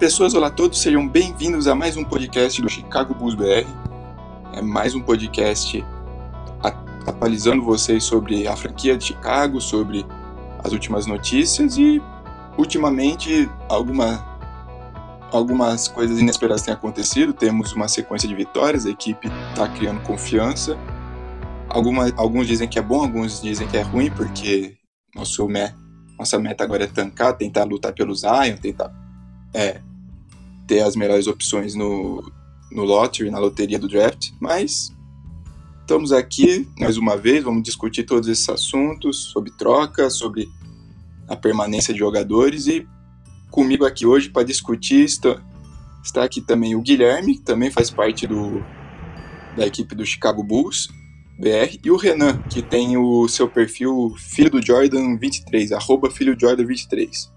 Pessoas, olá a todos, sejam bem-vindos a mais um podcast do Chicago Bulls BR. É mais um podcast atualizando vocês sobre a franquia de Chicago, sobre as últimas notícias e ultimamente alguma, algumas coisas inesperadas têm acontecido. Temos uma sequência de vitórias, a equipe está criando confiança. Alguma, alguns dizem que é bom, alguns dizem que é ruim, porque nosso, nossa meta agora é tancar, tentar lutar pelo Zion, tentar é, ter as melhores opções no, no lottery, na loteria do draft, mas estamos aqui mais uma vez, vamos discutir todos esses assuntos sobre troca, sobre a permanência de jogadores e comigo aqui hoje para discutir está, está aqui também o Guilherme, que também faz parte do, da equipe do Chicago Bulls BR, e o Renan, que tem o seu perfil Filho do Jordan 23, arroba Filho Jordan 23.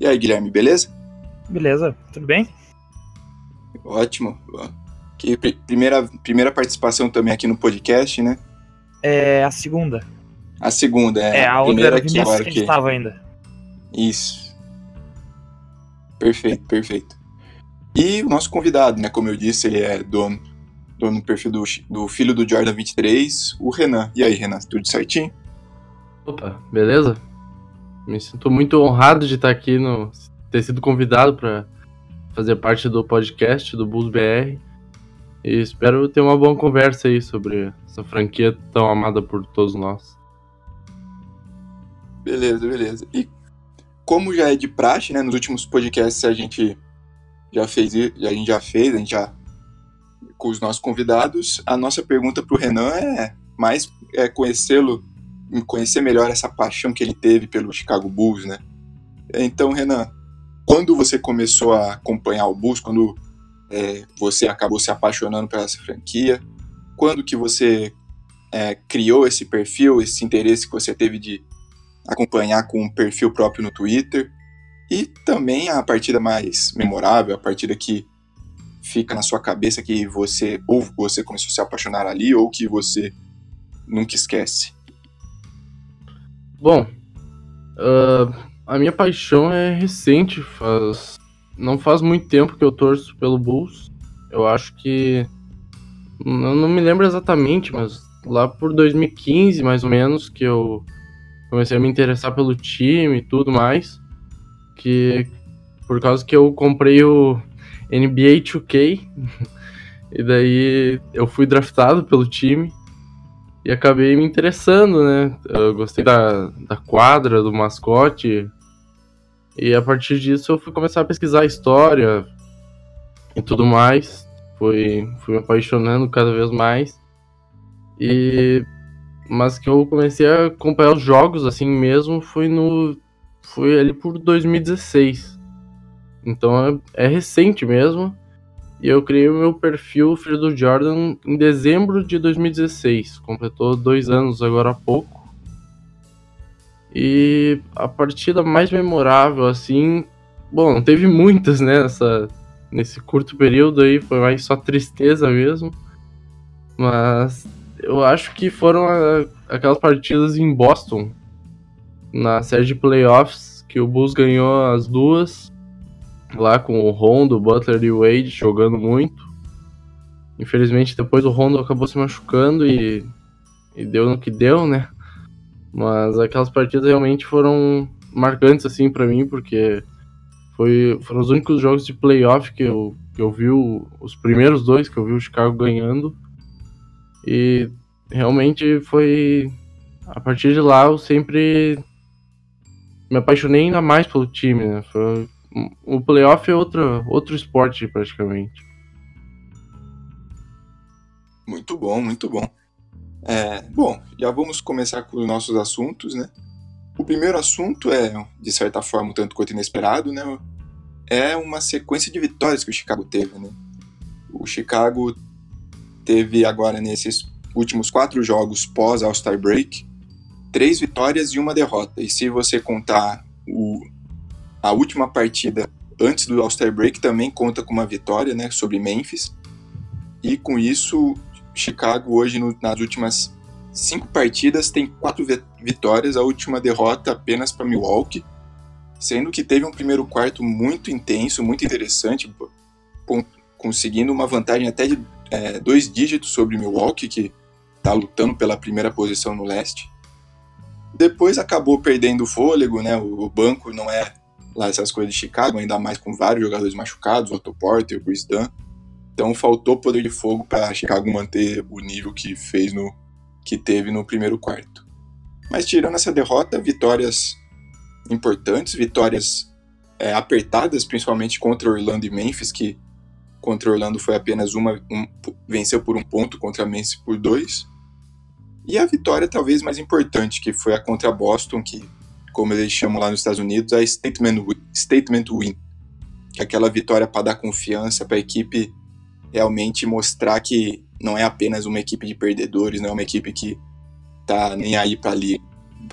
E aí, Guilherme, beleza? Beleza, tudo bem? Ótimo. Que primeira, primeira participação também aqui no podcast, né? É a segunda. A segunda, é. É, a, a outra era aqui, agora que a gente tava ainda. Isso. Perfeito, perfeito. E o nosso convidado, né? Como eu disse, ele é dono, dono do perfil do, do filho do Jordan 23, o Renan. E aí, Renan, tudo certinho? Opa, beleza? Me sinto muito honrado de estar aqui no, ter sido convidado para fazer parte do podcast do Bulls BR. E espero ter uma boa conversa aí sobre essa franquia tão amada por todos nós. Beleza, beleza. E como já é de praxe, né, nos últimos podcasts a gente já fez, a gente já fez, a gente já com os nossos convidados, a nossa pergunta para o Renan é mais é conhecê-lo, conhecer melhor essa paixão que ele teve pelo Chicago Bulls, né? Então, Renan, quando você começou a acompanhar o Bulls, quando é, você acabou se apaixonando por essa franquia, quando que você é, criou esse perfil, esse interesse que você teve de acompanhar com um perfil próprio no Twitter, e também a partida mais memorável, a partida que fica na sua cabeça que você ou você começou a se apaixonar ali ou que você nunca esquece. Bom, uh, a minha paixão é recente, faz não faz muito tempo que eu torço pelo Bulls. Eu acho que não me lembro exatamente, mas lá por 2015, mais ou menos, que eu comecei a me interessar pelo time e tudo mais, que por causa que eu comprei o NBA 2K e daí eu fui draftado pelo time e acabei me interessando, né? Eu gostei da, da quadra, do mascote, e a partir disso eu fui começar a pesquisar a história e tudo mais. Fui, fui me apaixonando cada vez mais. E mas que eu comecei a acompanhar os jogos assim mesmo foi no foi ali por 2016. Então é, é recente mesmo. E eu criei o meu perfil Filho do Jordan em dezembro de 2016. Completou dois anos agora há pouco. E a partida mais memorável, assim. Bom, teve muitas, né? Nessa, nesse curto período aí, foi mais só tristeza mesmo. Mas eu acho que foram a, aquelas partidas em Boston, na série de playoffs, que o Bulls ganhou as duas, lá com o Rondo, Butler e Wade jogando muito. Infelizmente, depois o Rondo acabou se machucando e, e deu no que deu, né? Mas aquelas partidas realmente foram marcantes, assim, para mim, porque foi, foram os únicos jogos de playoff que eu, que eu vi, o, os primeiros dois que eu vi o Chicago ganhando. E realmente foi. A partir de lá eu sempre me apaixonei ainda mais pelo time, né? Foi, o playoff é outro, outro esporte praticamente. Muito bom, muito bom. É, bom, já vamos começar com os nossos assuntos, né? O primeiro assunto é, de certa forma, um tanto quanto inesperado, né? É uma sequência de vitórias que o Chicago teve, né? O Chicago teve agora nesses últimos quatro jogos pós All-Star Break, três vitórias e uma derrota. E se você contar o, a última partida antes do All-Star Break, também conta com uma vitória, né? Sobre Memphis. E com isso, Chicago hoje no, nas últimas cinco partidas tem quatro vitórias, a última derrota apenas para Milwaukee. sendo que teve um primeiro quarto muito intenso, muito interessante, conseguindo uma vantagem até de é, dois dígitos sobre Milwaukee, que está lutando pela primeira posição no leste. Depois acabou perdendo o fôlego, né? O, o, banco não é lá essas coisas de Chicago, ainda mais com vários jogadores machucados, o Otto Porter, o Chris Dunn. Então faltou poder de fogo para Chicago manter o nível que fez no que teve no primeiro quarto. Mas tirando essa derrota, vitórias importantes, vitórias é, apertadas, principalmente contra Orlando e Memphis, que contra Orlando foi apenas uma, um, venceu por um ponto, contra Memphis por dois. E a vitória talvez mais importante, que foi a contra Boston, que, como eles chamam lá nos Estados Unidos, a statement win, statement win que é aquela vitória para dar confiança para a equipe realmente mostrar que não é apenas uma equipe de perdedores, não é uma equipe que tá nem aí para li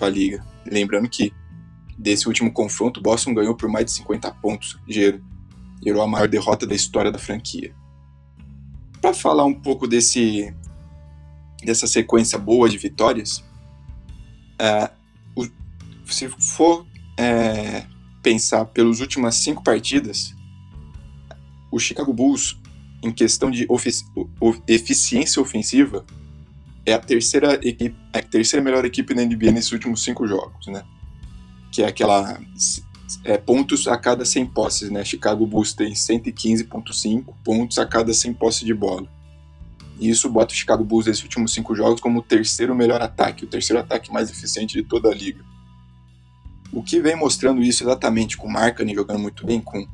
a liga. Lembrando que desse último confronto, Boston ganhou por mais de 50 pontos, gerou a maior derrota da história da franquia. Para falar um pouco desse dessa sequência boa de vitórias, é, o, se for é, pensar pelas últimas cinco partidas, o Chicago Bulls, em questão de eficiência ofensiva, é a terceira equipe, a terceira melhor equipe da NBA nesses últimos cinco jogos, né? Que é aquela é, pontos a cada 100 posses, né? Chicago Bulls tem 115.5 pontos a cada 100 posses de bola. E isso bota o Chicago Bulls nesses últimos cinco jogos como o terceiro melhor ataque, o terceiro ataque mais eficiente de toda a liga. O que vem mostrando isso exatamente com o Markkanen jogando muito bem, com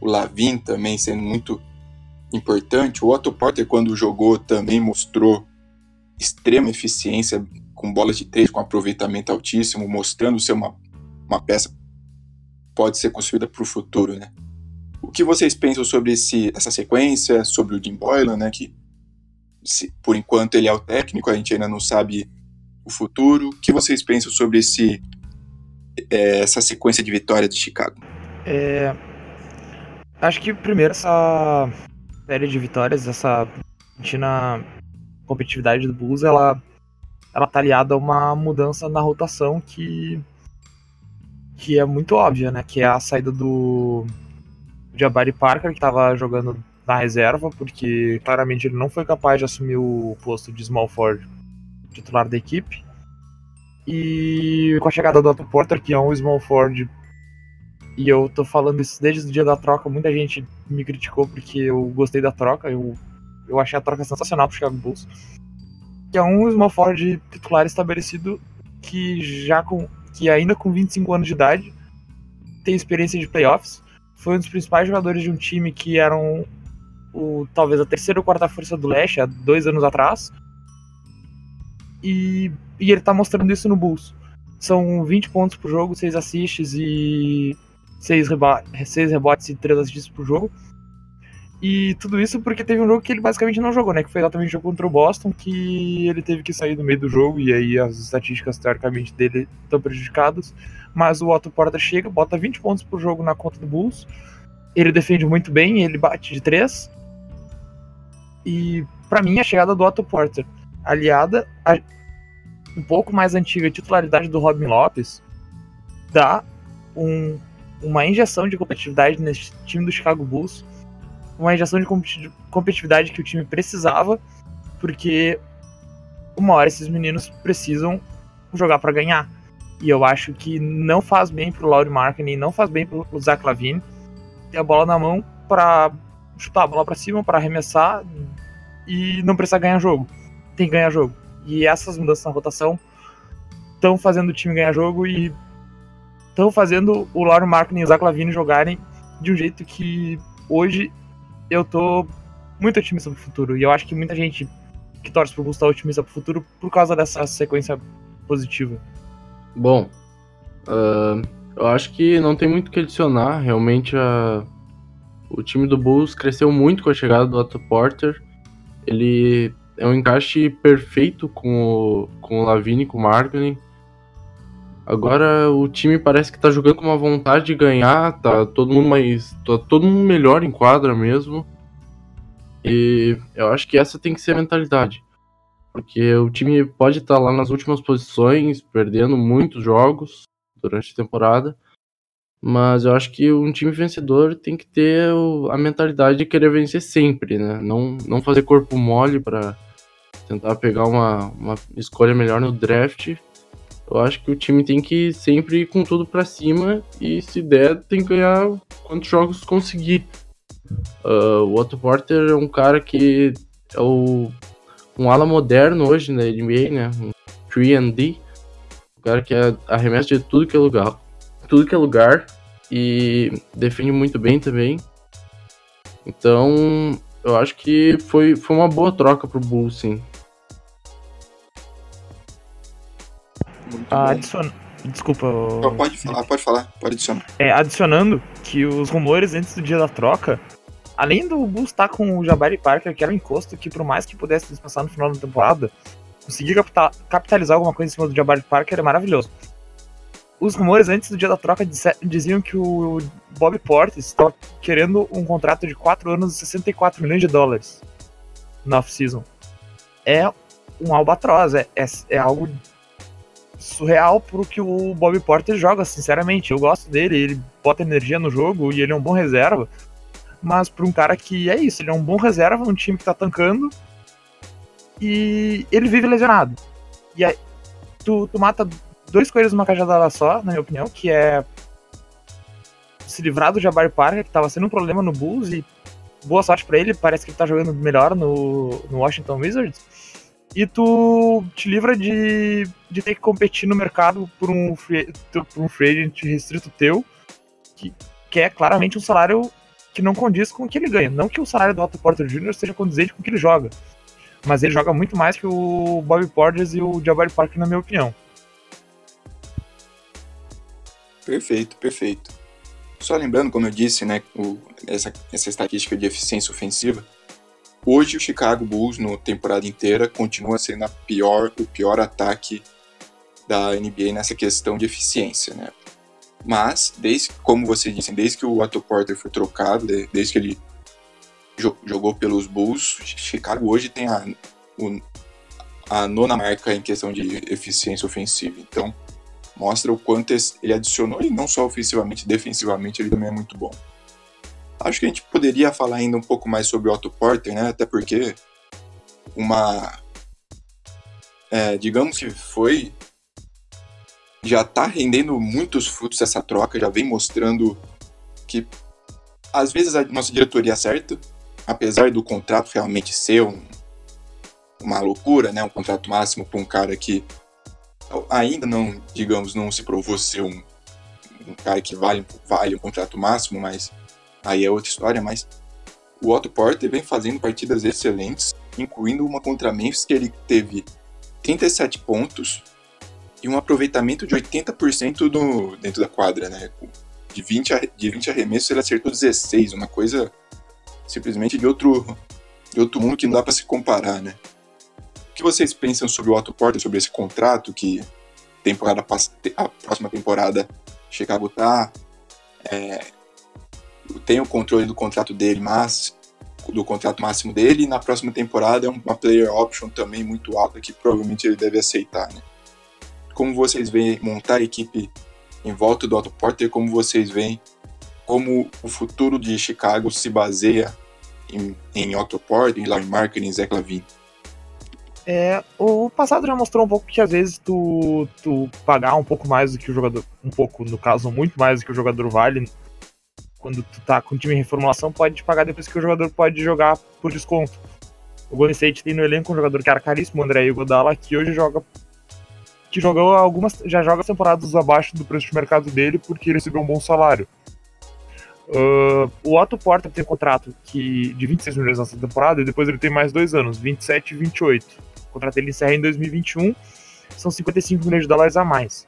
o Lavin também sendo muito importante. O Otto Porter, quando jogou, também mostrou extrema eficiência com bolas de três, com aproveitamento altíssimo, mostrando ser uma, uma peça pode ser construída para o futuro, né? O que vocês pensam sobre esse, essa sequência, sobre o Jim Boylan, né, que se, por enquanto ele é o técnico, a gente ainda não sabe o futuro. O que vocês pensam sobre esse, é, essa sequência de vitórias de Chicago? É, acho que primeiro essa série de vitórias, essa na competitividade do Bulls, ela, ela tá aliada a uma mudança na rotação que, que é muito óbvia, né? Que é a saída do Jabari Parker, que estava jogando na reserva, porque claramente ele não foi capaz de assumir o posto de small forward titular da equipe. E com a chegada do Otto Porter, que é um small forward, e eu tô falando isso desde o dia da troca, muita gente me criticou porque eu gostei da troca, eu, eu achei a troca sensacional pro Chicago Bulls. Que é um small forward titular estabelecido que já com que ainda com 25 anos de idade tem experiência de playoffs, foi um dos principais jogadores de um time que eram o, talvez a terceira ou quarta força do leste há dois anos atrás. E, e ele tá mostrando isso no Bulls. São 20 pontos por jogo, 6 assists e 6, reba 6 rebotes e 3 assists por jogo. E tudo isso porque teve um jogo que ele basicamente não jogou, né? Que foi exatamente o jogo contra o Boston, que ele teve que sair do meio do jogo, e aí as estatísticas, teoricamente, dele estão prejudicadas. Mas o Otto Porter chega, bota 20 pontos por jogo na conta do Bulls. Ele defende muito bem, ele bate de 3. E para mim a chegada do Otto Porter, aliada a um pouco mais antiga titularidade do Robin Lopes, dá um, uma injeção de competitividade nesse time do Chicago Bulls, uma injeção de competitividade que o time precisava, porque uma hora esses meninos precisam jogar para ganhar. E eu acho que não faz bem pro Laurie Marketing, não faz bem pro Zach Lavine ter a bola na mão para chutar a bola para cima, para arremessar e não precisar ganhar jogo. Tem que ganhar jogo. E essas mudanças na rotação estão fazendo o time ganhar jogo e estão fazendo o Lauro Markkinen e o Zach Lavine jogarem de um jeito que hoje eu tô muito otimista pro futuro. E eu acho que muita gente que torce pro Bulls tá otimista pro futuro por causa dessa sequência positiva. Bom, uh, eu acho que não tem muito o que adicionar. Realmente a, o time do Bulls cresceu muito com a chegada do Otto Porter. Ele é um encaixe perfeito com o, com o Lavine, com o Marganin. Agora o time parece que tá jogando com uma vontade de ganhar, tá todo mundo mais. tá todo mundo melhor em quadra mesmo. E eu acho que essa tem que ser a mentalidade. Porque o time pode estar tá lá nas últimas posições, perdendo muitos jogos durante a temporada. Mas eu acho que um time vencedor tem que ter a mentalidade de querer vencer sempre, né? Não, não fazer corpo mole para tentar pegar uma, uma escolha melhor no draft. Eu acho que o time tem que sempre ir com tudo para cima e se der, tem que ganhar quantos jogos conseguir. Uh, o Otto Porter é um cara que é o, um ala moderno hoje na NBA, né? Um 3D. Um cara que arremessa de tudo que é lugar tudo que é lugar e defende muito bem também. Então, eu acho que foi, foi uma boa troca pro Bulls, sim. Ah, adicion... Desculpa. Pode falar, pode falar, pode adicionar. É, adicionando que os rumores antes do dia da troca, além do Bulls estar com o Jabari Parker, que era um encosto que, por mais que pudesse dispensar no final da temporada, conseguir capitalizar alguma coisa em cima do Jabari Parker é maravilhoso os rumores antes do dia da troca diziam que o Bob Portis estava querendo um contrato de 4 anos e 64 milhões de dólares na off-season. É um albatroz, é, é, é, algo surreal pro que o Bob Porter joga, sinceramente. Eu gosto dele, ele bota energia no jogo e ele é um bom reserva. Mas para um cara que é isso, ele é um bom reserva num time que tá tancando e ele vive lesionado. E aí tu, tu mata dois coelhos numa cajadada só, na minha opinião, que é se livrar do Jabari Parker, que tava sendo um problema no Bulls, e boa sorte para ele, parece que ele tá jogando melhor no, no Washington Wizards. E tu te livra de, de ter que competir no mercado por um free, por um free agent restrito teu, que, que é claramente um salário que não condiz com o que ele ganha. Não que o salário do Otto Porter Jr. seja condizente com o que ele joga, mas ele joga muito mais que o Bobby Portis e o Jabari Parker, na minha opinião. Perfeito, perfeito. Só lembrando, como eu disse, né, o, essa, essa estatística de eficiência ofensiva, hoje o Chicago Bulls, na temporada inteira, continua sendo a pior, o pior ataque da NBA nessa questão de eficiência, né? Mas, desde, como você disse, desde que o Otto Porter foi trocado, desde que ele jogou pelos Bulls, Chicago hoje tem a, a nona marca em questão de eficiência ofensiva. Então, mostra o quanto ele adicionou, e não só ofensivamente, defensivamente ele também é muito bom. Acho que a gente poderia falar ainda um pouco mais sobre o Otto Porter, né? Até porque uma. É, digamos que foi. Já tá rendendo muitos frutos essa troca, já vem mostrando que às vezes a nossa diretoria acerta, apesar do contrato realmente ser um, uma loucura, né? Um contrato máximo para um cara que ainda não, digamos, não se provou ser um, um cara que vale, vale um contrato máximo, mas aí é outra história, mas o Otto Porter vem fazendo partidas excelentes, incluindo uma contra Memphis que ele teve 37 pontos e um aproveitamento de 80% do, dentro da quadra, né? De 20, de 20 arremessos ele acertou 16, uma coisa simplesmente de outro, de outro mundo que não dá para se comparar, né? que vocês pensam sobre o Otto Porter, sobre esse contrato que temporada a próxima temporada Chicago tá é, tem o controle do contrato dele, mas do contrato máximo dele e na próxima temporada é uma player option também muito alta que provavelmente ele deve aceitar, né? Como vocês veem montar a equipe em volta do Otto Porter, como vocês veem como o futuro de Chicago se baseia em, em Otto Porter, em Larry Marker, em Zach Lavine? É, o passado já mostrou um pouco que às vezes tu, tu pagar um pouco mais do que o jogador, um pouco, no caso, muito mais do que o jogador vale, quando tu tá com o time em reformulação, pode te pagar depois que o jogador pode jogar por desconto. O Golden State tem no elenco um jogador que era caríssimo, o André Iguodala, que hoje joga que jogou algumas já joga temporadas abaixo do preço de mercado dele porque ele recebeu um bom salário. Uh, o Otto Porter tem um contrato que, de 26 milhões nessa temporada e depois ele tem mais dois anos, 27 e 28. O contrato dele encerra em 2021, são 55 milhões de dólares a mais.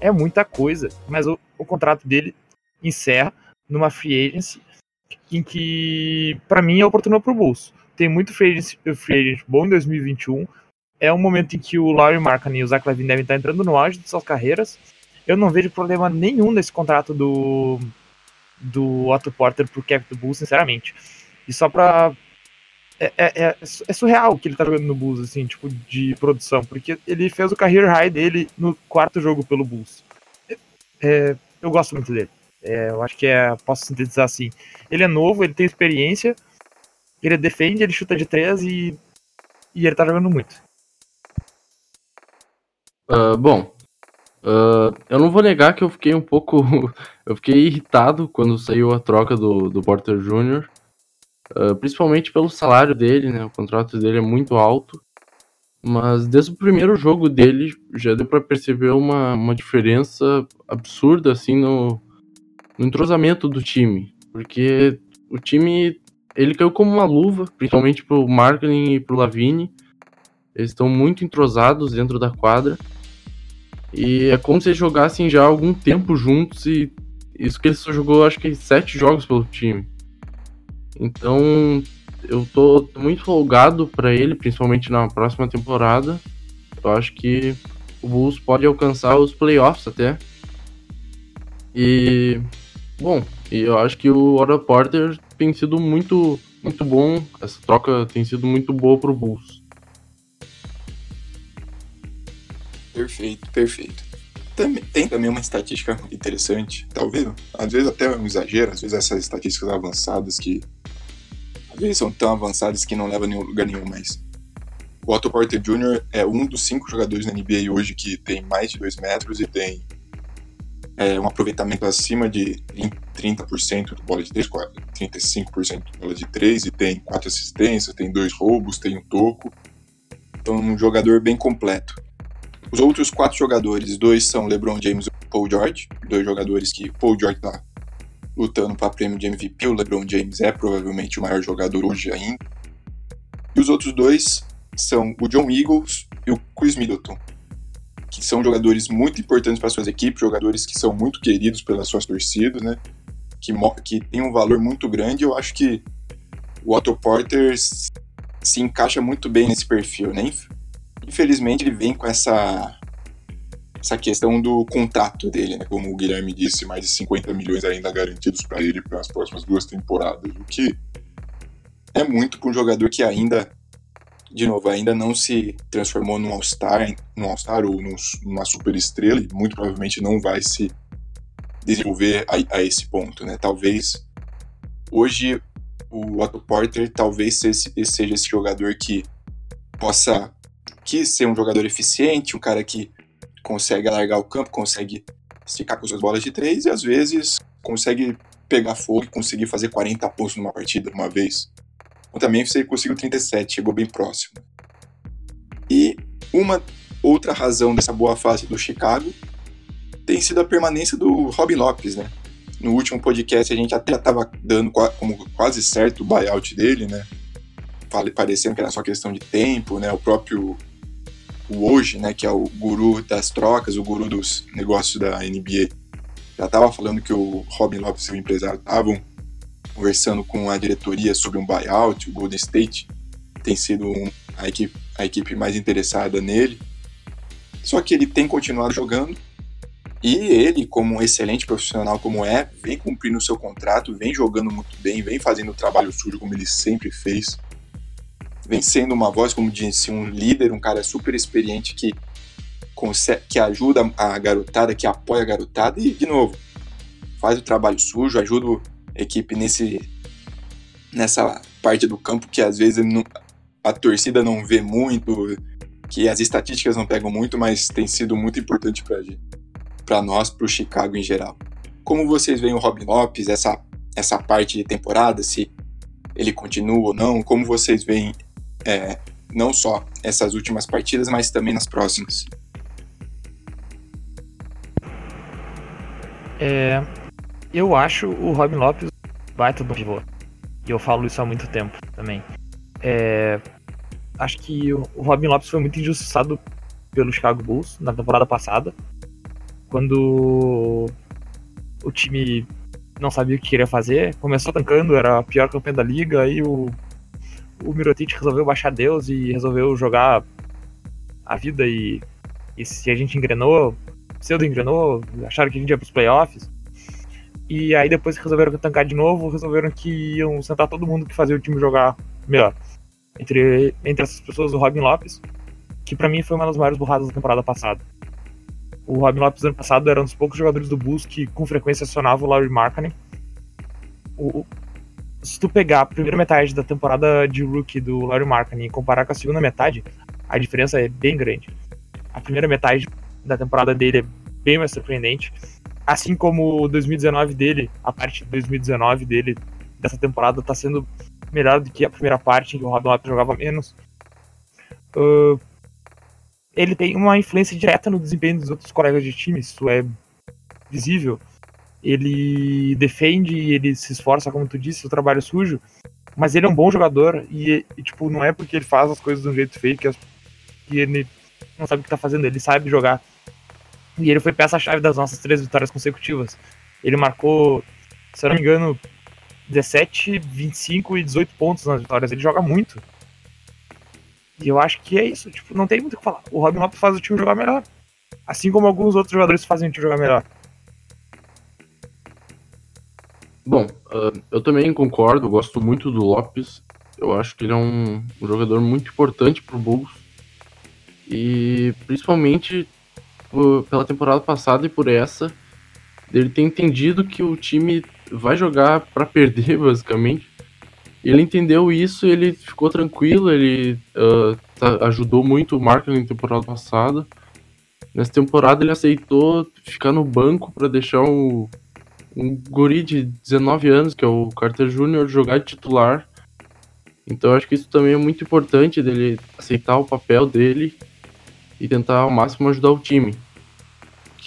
É muita coisa, mas o, o contrato dele encerra numa free agency em que, para mim, é oportuno pro Bulls. Tem muito free agent, free agent bom em 2021. É um momento em que o Larry Markkinen e o Zach Lavine devem estar entrando no auge de suas carreiras. Eu não vejo problema nenhum nesse contrato do do Otto Porter pro cap do Bulls, sinceramente. E só pra é, é, é, é, surreal o que ele tá jogando no Bulls, assim, tipo, de produção, porque ele fez o career high dele no quarto jogo pelo Bulls. É, eu gosto muito dele. É, eu acho que é, posso sintetizar assim. Ele é novo, ele tem experiência, ele defende, ele chuta de três e, e ele tá jogando muito. Uh, bom, uh, eu não vou negar que eu fiquei um pouco. eu fiquei irritado quando saiu a troca do, do Porter Jr., uh, principalmente pelo salário dele, né? O contrato dele é muito alto. Mas desde o primeiro jogo dele já deu para perceber uma, uma diferença absurda assim no, no entrosamento do time. Porque o time ele caiu como uma luva, principalmente pro Marklin e pro Lavine. Eles estão muito entrosados dentro da quadra. E é como se eles jogassem já há algum tempo juntos e isso que ele só jogou acho que sete jogos pelo time. Então eu tô muito folgado para ele, principalmente na próxima temporada. Eu acho que o Bulls pode alcançar os playoffs até. E bom, e eu acho que o Otto Porter tem sido muito muito bom. Essa troca tem sido muito boa pro Bulls. Perfeito, perfeito. Também, tem também uma estatística interessante, talvez, às vezes até um exagero, às vezes essas estatísticas avançadas que às vezes são tão avançadas que não levam a nenhum lugar nenhum, mas o Otto Porter Jr. é um dos cinco jogadores na NBA hoje que tem mais de 2 metros e tem é, um aproveitamento acima de 30% de bola de 3, 35% de bola de 3 e tem quatro assistências, tem dois roubos, tem um toco. Então, um jogador bem completo. Os outros quatro jogadores, dois são LeBron James e Paul George, dois jogadores que Paul George está lutando para prêmio de MVP, o LeBron James é provavelmente o maior jogador hoje ainda. E os outros dois são o John Eagles e o Chris Middleton, que são jogadores muito importantes para suas equipes, jogadores que são muito queridos pelas suas torcidas, né? Que, que tem um valor muito grande. Eu acho que o Otto Porter se encaixa muito bem nesse perfil, né? Infelizmente ele vem com essa essa questão do contrato dele, né? Como o Guilherme disse, mais de 50 milhões ainda garantidos para ele para as próximas duas temporadas, o que é muito para um jogador que ainda, de novo, ainda não se transformou num All-Star, num All-Star ou num, numa super estrela e muito provavelmente não vai se desenvolver a, a esse ponto, né? Talvez hoje o Otto Porter talvez seja esse jogador que possa quis ser um jogador eficiente, um cara que consegue alargar o campo, consegue esticar com suas bolas de três e às vezes consegue pegar fogo e conseguir fazer 40 pontos numa partida uma vez. Também você conseguiu 37, chegou bem próximo. E uma outra razão dessa boa fase do Chicago tem sido a permanência do Robin Lopes, né? No último podcast a gente até estava dando como quase certo o buyout dele, né? Parecendo que era só questão de tempo, né? O próprio o hoje, né, que é o guru das trocas, o guru dos negócios da NBA, já estava falando que o Robin Lopes e o empresário estavam conversando com a diretoria sobre um buyout, o Golden State tem sido um, a, equipe, a equipe mais interessada nele. Só que ele tem continuado jogando e ele, como um excelente profissional como é, vem cumprindo o seu contrato, vem jogando muito bem, vem fazendo o trabalho sujo como ele sempre fez vem sendo uma voz, como disse, um líder, um cara super experiente que, que ajuda a garotada, que apoia a garotada e, de novo, faz o trabalho sujo, ajuda equipe nesse, nessa parte do campo que às vezes não, a torcida não vê muito, que as estatísticas não pegam muito, mas tem sido muito importante para nós, para o Chicago em geral. Como vocês veem o Robin Lopes, essa, essa parte de temporada, se ele continua ou não, como vocês veem é, não só essas últimas partidas, mas também nas próximas. É, eu acho o Robin Lopes baita do pivô. E eu falo isso há muito tempo também. É, acho que o Robin Lopes foi muito injustiçado pelo Chicago Bulls na temporada passada. Quando o time não sabia o que queria fazer, começou tancando, era a pior campanha da liga, aí o o Mirotic resolveu baixar Deus e resolveu jogar a vida e, e se a gente engrenou, pseudo engrenou, acharam que a gente ia pros playoffs. E aí depois que resolveram tancar de novo, resolveram que iam sentar todo mundo que fazia o time jogar melhor. Entre, entre essas pessoas o Robin Lopes, que para mim foi uma das maiores burradas da temporada passada. O Robin Lopes ano passado era um dos poucos jogadores do Bulls que com frequência acionava o Larry Markkinen. O, se tu pegar a primeira metade da temporada de rookie do Larry Markkinen e comparar com a segunda metade, a diferença é bem grande. A primeira metade da temporada dele é bem mais surpreendente. Assim como o 2019 dele, a parte de 2019 dele, dessa temporada, tá sendo melhor do que a primeira parte, em que o Robin Lopes jogava menos. Uh, ele tem uma influência direta no desempenho dos outros colegas de time, isso é visível. Ele defende, ele se esforça, como tu disse, o trabalho sujo, mas ele é um bom jogador e, e, tipo, não é porque ele faz as coisas de um jeito feio que, que ele não sabe o que tá fazendo, ele sabe jogar. E ele foi peça-chave das nossas três vitórias consecutivas. Ele marcou, se eu não me engano, 17, 25 e 18 pontos nas vitórias. Ele joga muito. E eu acho que é isso. Tipo, não tem muito o que falar. O Robin Lopes faz o time jogar melhor. Assim como alguns outros jogadores fazem o time jogar melhor. Bom, uh, eu também concordo. Gosto muito do Lopes. Eu acho que ele é um, jogador muito importante pro Bulls. E principalmente por, pela temporada passada e por essa, ele tem entendido que o time vai jogar para perder, basicamente. Ele entendeu isso, ele ficou tranquilo, ele uh, tá, ajudou muito o Markley na temporada passada. Nessa temporada ele aceitou ficar no banco para deixar um, um guri de 19 anos, que é o Carter Jr., jogar de titular. Então acho que isso também é muito importante dele aceitar o papel dele e tentar ao máximo ajudar o time.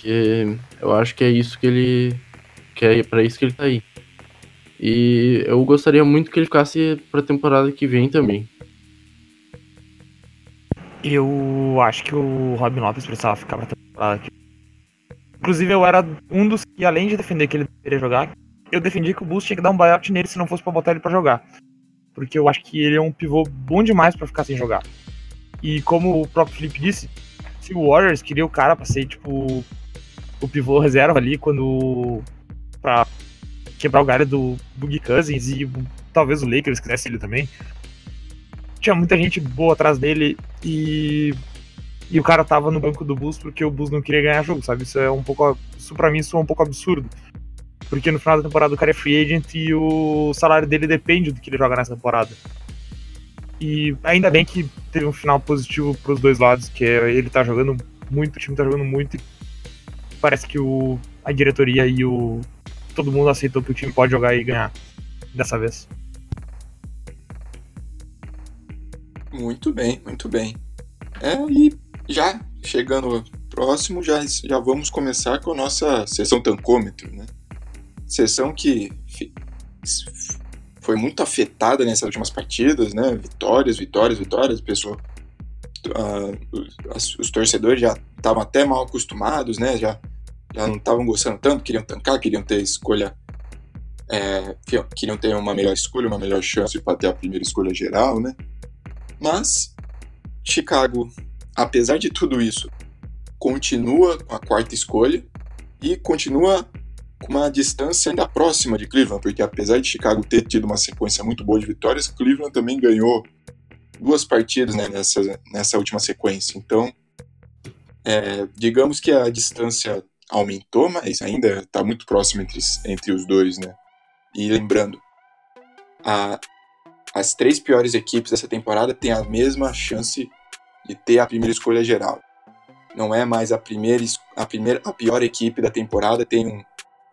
Que eu acho que é isso que ele que é para isso que ele tá aí. E eu gostaria muito que ele ficasse para a temporada que vem também. Eu acho que o Robin Lopes precisava ficar pra temporada que Inclusive, eu era um dos que, além de defender que ele deveria jogar, eu defendia que o Bulls tinha que dar um buyout nele se não fosse pra botar ele pra jogar. Porque eu acho que ele é um pivô bom demais para ficar sem jogar. E como o próprio Felipe disse, se o Warriors queria o cara pra ser, tipo, o pivô reserva ali, quando. pra quebrar o galho do Boogie Cousins e talvez o Lakers quisesse ele também. Tinha muita gente boa atrás dele e. E o cara tava no banco do Bulls porque o Bulls não queria ganhar jogo, sabe? Isso é um pouco. Isso pra mim soa um pouco absurdo. Porque no final da temporada o cara é free agent e o salário dele depende do que ele joga nessa temporada. E ainda bem que teve um final positivo para os dois lados, que é ele tá jogando muito, o time tá jogando muito e parece que o, a diretoria e o todo mundo aceitou que o time pode jogar e ganhar dessa vez. Muito bem, muito bem. É, e já chegando próximo, já, já vamos começar com a nossa sessão tancômetro, né? Sessão que foi muito afetada nessas últimas partidas, né? Vitórias, vitórias, vitórias. Pessoa, uh, os, os, torcedores já estavam até mal acostumados, né? Já, já não estavam gostando tanto, queriam tancar, queriam ter escolha, é, queriam ter uma melhor escolha, uma melhor chance para ter a primeira escolha geral, né? Mas Chicago, apesar de tudo isso, continua com a quarta escolha e continua com uma distância ainda próxima de Cleveland, porque apesar de Chicago ter tido uma sequência muito boa de vitórias, Cleveland também ganhou duas partidas né, nessa, nessa última sequência. Então, é, digamos que a distância aumentou, mas ainda está muito próximo entre, entre os dois, né? E lembrando, a, as três piores equipes dessa temporada têm a mesma chance de ter a primeira escolha geral. Não é mais a primeira, a primeira, a pior equipe da temporada tem um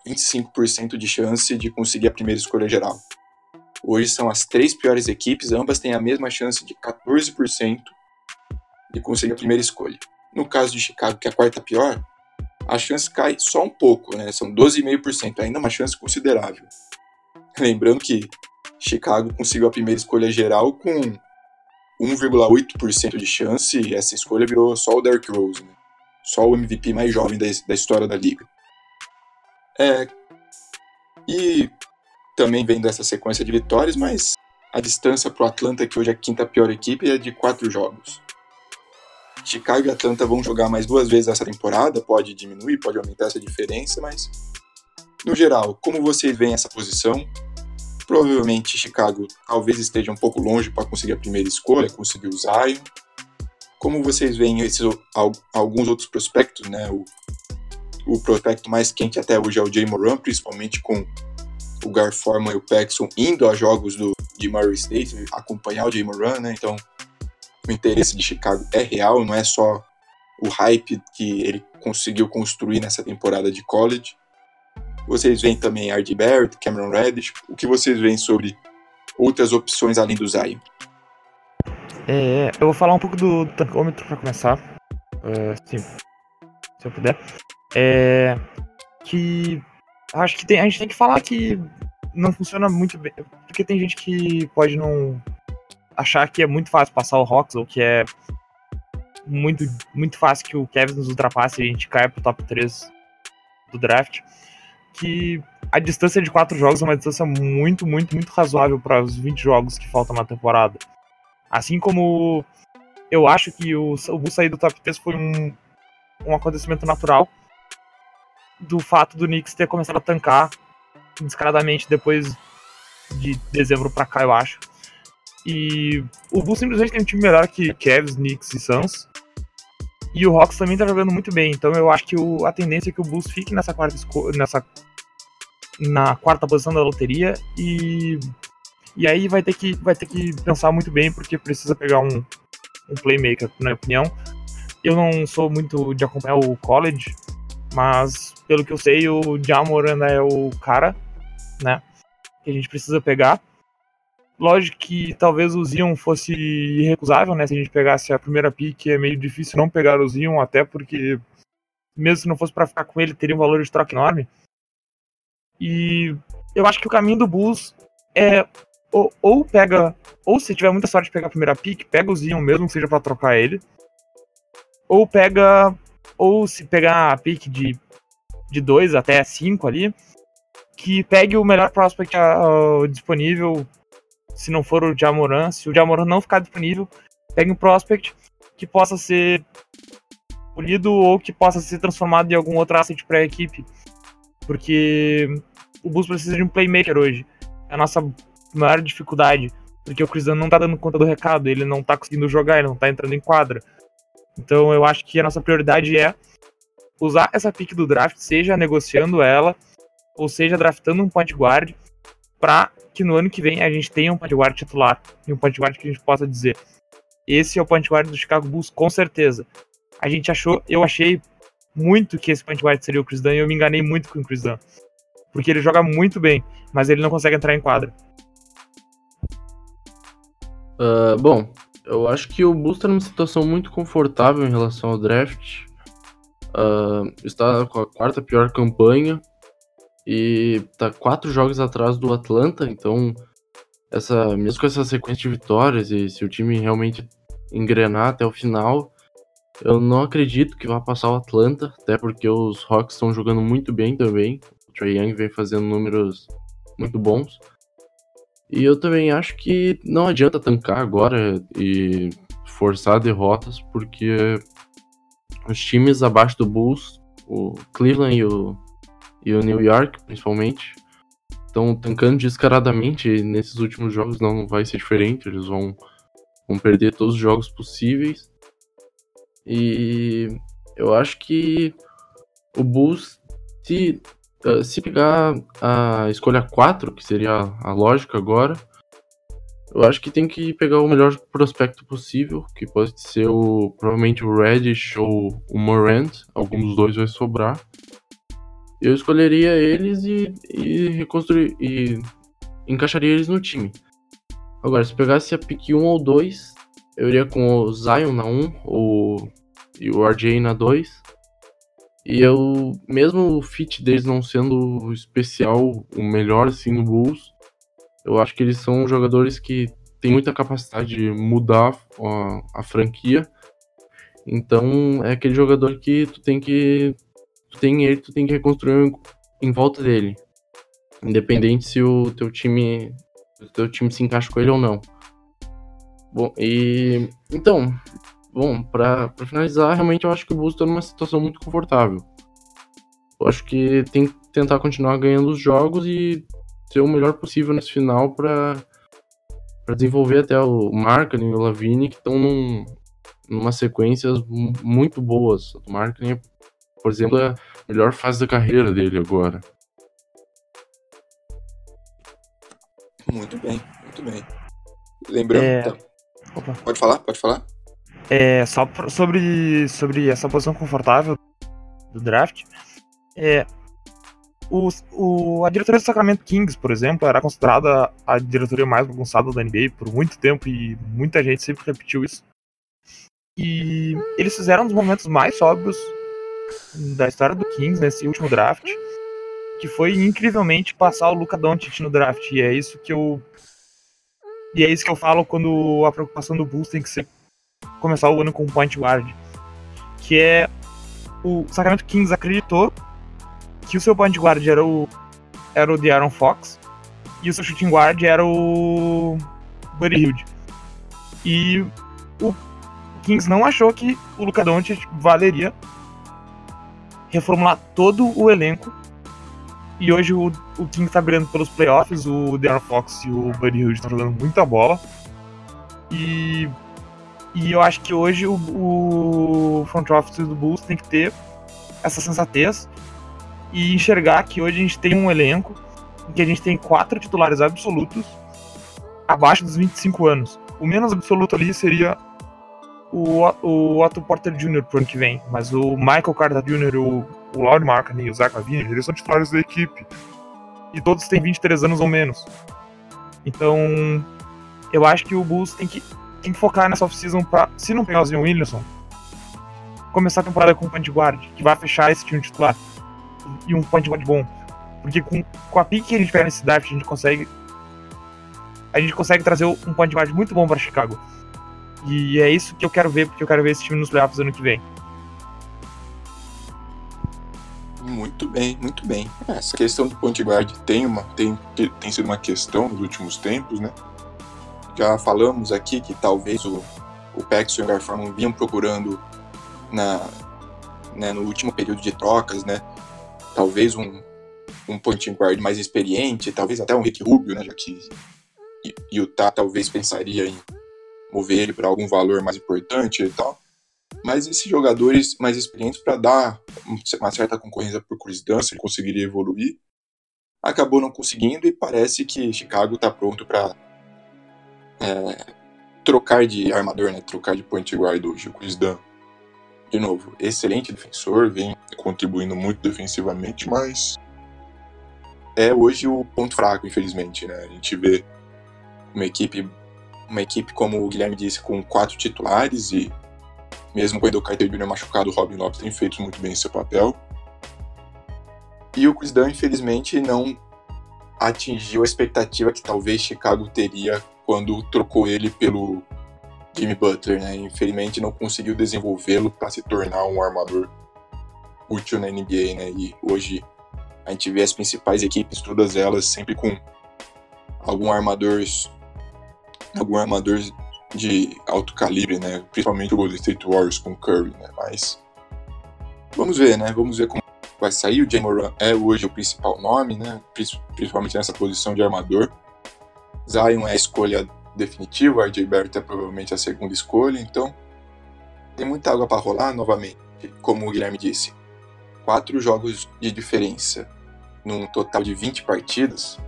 25% de chance de conseguir a primeira escolha geral. Hoje são as três piores equipes, ambas têm a mesma chance de 14% de conseguir a primeira escolha. No caso de Chicago, que é a quarta pior, a chance cai só um pouco, né? São 12,5%, ainda uma chance considerável. Lembrando que Chicago conseguiu a primeira escolha geral com 1,8% de chance e essa escolha virou só o Derrick Rose, né? Só o MVP mais jovem da, da história da liga. É, e também vem dessa sequência de vitórias, mas a distância para o Atlanta, que hoje é a quinta pior equipe, é de quatro jogos. Chicago e Atlanta vão jogar mais duas vezes essa temporada, pode diminuir, pode aumentar essa diferença, mas no geral, como vocês veem essa posição? Provavelmente Chicago talvez esteja um pouco longe para conseguir a primeira escolha, conseguir o Zion. como vocês veem esses alguns outros prospectos, né? O, o prospecto mais quente até hoje é o Jay Moran, principalmente com o Gar Forman e o Paxson indo a jogos do, de Murray State, acompanhar o Jay Moran, né? Então, o interesse de Chicago é real, não é só o hype que ele conseguiu construir nessa temporada de college. Vocês veem também R.D. Barrett, Cameron Reddish. O que vocês veem sobre outras opções além do Zion? É, eu vou falar um pouco do, do tancômetro para começar. É, sim, se eu puder. É, que acho que tem, a gente tem que falar que não funciona muito bem. Porque tem gente que pode não achar que é muito fácil passar o Rocks ou que é muito, muito fácil que o Kevin nos ultrapasse e a gente caia pro top 3 do draft. Que a distância de 4 jogos é uma distância muito, muito, muito razoável para os 20 jogos que faltam na temporada. Assim como eu acho que o, o Bulls sair do top 3 foi um, um acontecimento natural do fato do Knicks ter começado a tancar descaradamente depois de dezembro para cá, eu acho. E o Bulls simplesmente tem um time melhor que Cavs, Knicks e Suns. E o Hawks também tá jogando muito bem, então eu acho que o, a tendência é que o Bulls fique nessa quarta nessa na quarta posição da loteria e e aí vai ter que, vai ter que pensar muito bem, porque precisa pegar um, um playmaker, na minha opinião. Eu não sou muito de acompanhar o college, mas pelo que eu sei, o Jamoranda é o cara, né? Que a gente precisa pegar. Lógico que talvez o Zion fosse irrecusável, né? Se a gente pegasse a primeira pick, é meio difícil não pegar o Zion, até porque, mesmo se não fosse para ficar com ele, teria um valor de troca enorme. E eu acho que o caminho do Bulls é ou, ou, pega, ou se tiver muita sorte de pegar a primeira pick, pega o Zion mesmo que seja para trocar ele. Ou pega, ou se pegar a pick de de 2 até 5 ali, que pegue o melhor prospect uh, disponível, se não for o Jamoran, se o Jamoran não ficar disponível, pegue um prospect que possa ser polido ou que possa ser transformado em algum outro asset para a equipe. Porque o Bulls precisa de um playmaker hoje. É a nossa maior dificuldade, porque o Chris não tá dando conta do recado, ele não tá conseguindo jogar, ele não tá entrando em quadra. Então eu acho que a nossa prioridade é usar essa pick do draft, seja negociando ela, ou seja draftando um point guard, para que no ano que vem a gente tenha um point guard titular, e um point guard que a gente possa dizer, esse é o point guard do Chicago Bulls, com certeza. A gente achou, eu achei muito que esse point guard seria o Chris Dunn, e eu me enganei muito com o Chris Dunn. Porque ele joga muito bem, mas ele não consegue entrar em quadra. Uh, bom, eu acho que o Bulls está numa situação muito confortável em relação ao draft. Uh, está com a quarta pior campanha e está quatro jogos atrás do Atlanta, então essa, mesmo com essa sequência de vitórias e se o time realmente engrenar até o final, eu não acredito que vá passar o Atlanta, até porque os Hawks estão jogando muito bem também. O Trae Young vem fazendo números muito bons. E eu também acho que não adianta tancar agora e forçar derrotas, porque os times abaixo do Bulls, o Cleveland e o, e o New York, principalmente, estão tancando descaradamente nesses últimos jogos não vai ser diferente, eles vão, vão perder todos os jogos possíveis. E eu acho que o Bulls, se ah, se pegar a escolha 4, que seria a lógica agora, eu acho que tem que pegar o melhor prospecto possível, que pode ser o provavelmente o Reddish ou o Morant, algum dos dois vai sobrar. Eu escolheria eles e, e reconstruir e encaixaria eles no time. Agora, se pegasse a pick 1 ou 2, eu iria com o Zion na 1 ou, e o RJ na 2. E eu, mesmo o fit deles não sendo especial, o melhor assim no Bulls, eu acho que eles são jogadores que têm muita capacidade de mudar a, a franquia. Então é aquele jogador que tu tem que. Tu tem ele, tu tem que reconstruir em volta dele. Independente se o teu time. o teu time se encaixa com ele ou não. Bom, e. Então, Bom, para finalizar, realmente eu acho que o Bulls está numa situação muito confortável. Eu acho que tem que tentar continuar ganhando os jogos e ser o melhor possível nesse final para desenvolver até o Markkinen e o Lavine, que estão num, numa sequências muito boas. O Mark tem, por exemplo, a melhor fase da carreira dele agora. Muito bem, muito bem. Lembrando. É... Tá... Pode falar, pode falar. É, só sobre, sobre essa posição confortável do draft. É, o, o, a diretoria do Sacramento Kings, por exemplo, era considerada a diretoria mais bagunçada da NBA por muito tempo e muita gente sempre repetiu isso. E eles fizeram um dos momentos mais sóbrios da história do Kings nesse último draft, que foi incrivelmente passar o Luca Doncic no draft. E é isso que eu e é isso que eu falo quando a preocupação do Bulls tem que ser começar o ano com um point guard, que é o Sacramento Kings acreditou que o seu point guard era o era o De'Aaron Fox e o seu shooting guard era o Buddy Hield. E o Kings não achou que o Luka Doncic valeria reformular todo o elenco. E hoje o, o Kings tá brigando pelos playoffs, o De'Aaron Fox e o Buddy Hield estão jogando muita bola. E, e eu acho que hoje o, o front office do Bulls tem que ter essa sensatez e enxergar que hoje a gente tem um elenco em que a gente tem quatro titulares absolutos abaixo dos 25 anos. O menos absoluto ali seria o, o Otto Porter Jr. pro ano que vem, mas o Michael Carter Jr., o, o Laurie Markkinen e o Zach Lavine, eles são titulares da equipe. E todos têm 23 anos ou menos. Então, eu acho que o Bulls tem que, tem que focar nessa off-season pra, se não pegar o Zion Williamson, começar a temporada com um point guard, que vai fechar esse time titular. E um point guard bom. Porque com, com a pique que a gente pega nesse draft, a gente consegue. A gente consegue trazer um point guard muito bom para Chicago. E é isso que eu quero ver, porque eu quero ver esse time nos playoffs ano que vem. Muito bem, muito bem. Essa questão do point guard tem, uma, tem, tem sido uma questão nos últimos tempos, né? Já falamos aqui que talvez o, o Paxson e o Garfon vinham procurando na, né, no último período de trocas, né? Talvez um, um point guard mais experiente, talvez até um Rick Rubio, né? Já que Utah talvez pensaria em mover ele para algum valor mais importante e tal. Mas esses jogadores mais experientes, para dar uma certa concorrência o Chris ele conseguiria evoluir, acabou não conseguindo e parece que Chicago está pronto para é, trocar de armador, né? trocar de point guard hoje. O Chris Dunn, de novo, excelente defensor, vem contribuindo muito defensivamente, mas é hoje o ponto fraco, infelizmente. Né? A gente vê uma equipe uma equipe, como o Guilherme disse, com quatro titulares e mesmo com o Carter Jr. machucado, o Robin Lopes tem feito muito bem seu papel. E o Chris Dunn, infelizmente, não atingiu a expectativa que talvez Chicago teria quando trocou ele pelo Jimmy Butler, né? Infelizmente não conseguiu desenvolvê-lo para se tornar um armador útil na NBA, né? E hoje a gente vê as principais equipes, todas elas sempre com algum armador algum armador de alto calibre, né? Principalmente o Golden State Warriors com Curry, né? Mas vamos ver, né? Vamos ver como vai sair. O Jay Moran é hoje o principal nome, né? Principalmente nessa posição de armador. Zion é a escolha definitiva, RJ Barrett é provavelmente a segunda escolha, então tem muita água para rolar novamente, como o Guilherme disse. Quatro jogos de diferença num total de 20 partidas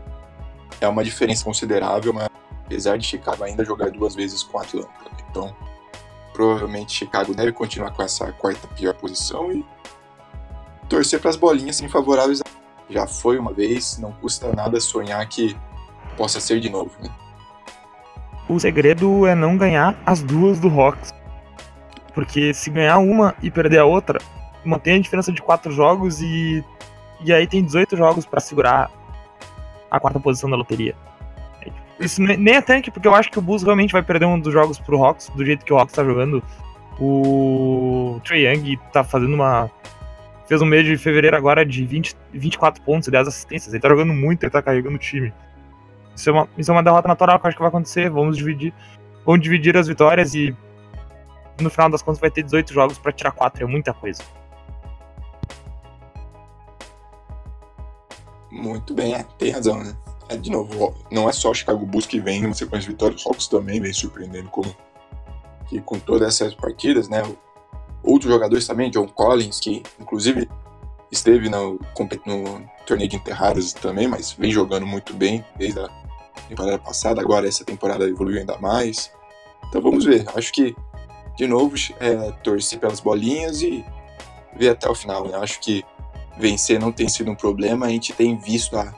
é uma diferença considerável, mas apesar de Chicago ainda jogar duas vezes com Atlanta. Então, provavelmente Chicago deve continuar com essa quarta pior posição e torcer para as bolinhas sem favoráveis. Já foi uma vez, não custa nada sonhar que possa ser de novo. Né? O segredo é não ganhar as duas do Hawks. Porque se ganhar uma e perder a outra, mantém a diferença de quatro jogos e, e aí tem 18 jogos para segurar a quarta posição da loteria. Isso nem é tanque, porque eu acho que o Bulls realmente vai perder um dos jogos pro Hawks, do jeito que o Hawks tá jogando. O Trey Young tá fazendo uma. Fez um mês de fevereiro agora de 20, 24 pontos e 10 assistências. Ele tá jogando muito, ele tá carregando o time. Isso é uma, isso é uma derrota natural que eu acho que vai acontecer. Vamos dividir. Vamos dividir as vitórias e no final das contas vai ter 18 jogos para tirar 4, é muita coisa. Muito bem, é, tem razão, né? É, de novo, não é só o Chicago Bulls que vem numa sequência de vitórias, o Hawks também vem surpreendendo como que com todas essas partidas, né? Outros jogadores também, John Collins, que inclusive esteve no, no torneio de enterradas também, mas vem jogando muito bem desde a temporada passada. Agora essa temporada evoluiu ainda mais. Então vamos ver. Acho que, de novo, é, torcer pelas bolinhas e ver até o final. Né? Acho que vencer não tem sido um problema. A gente tem visto a,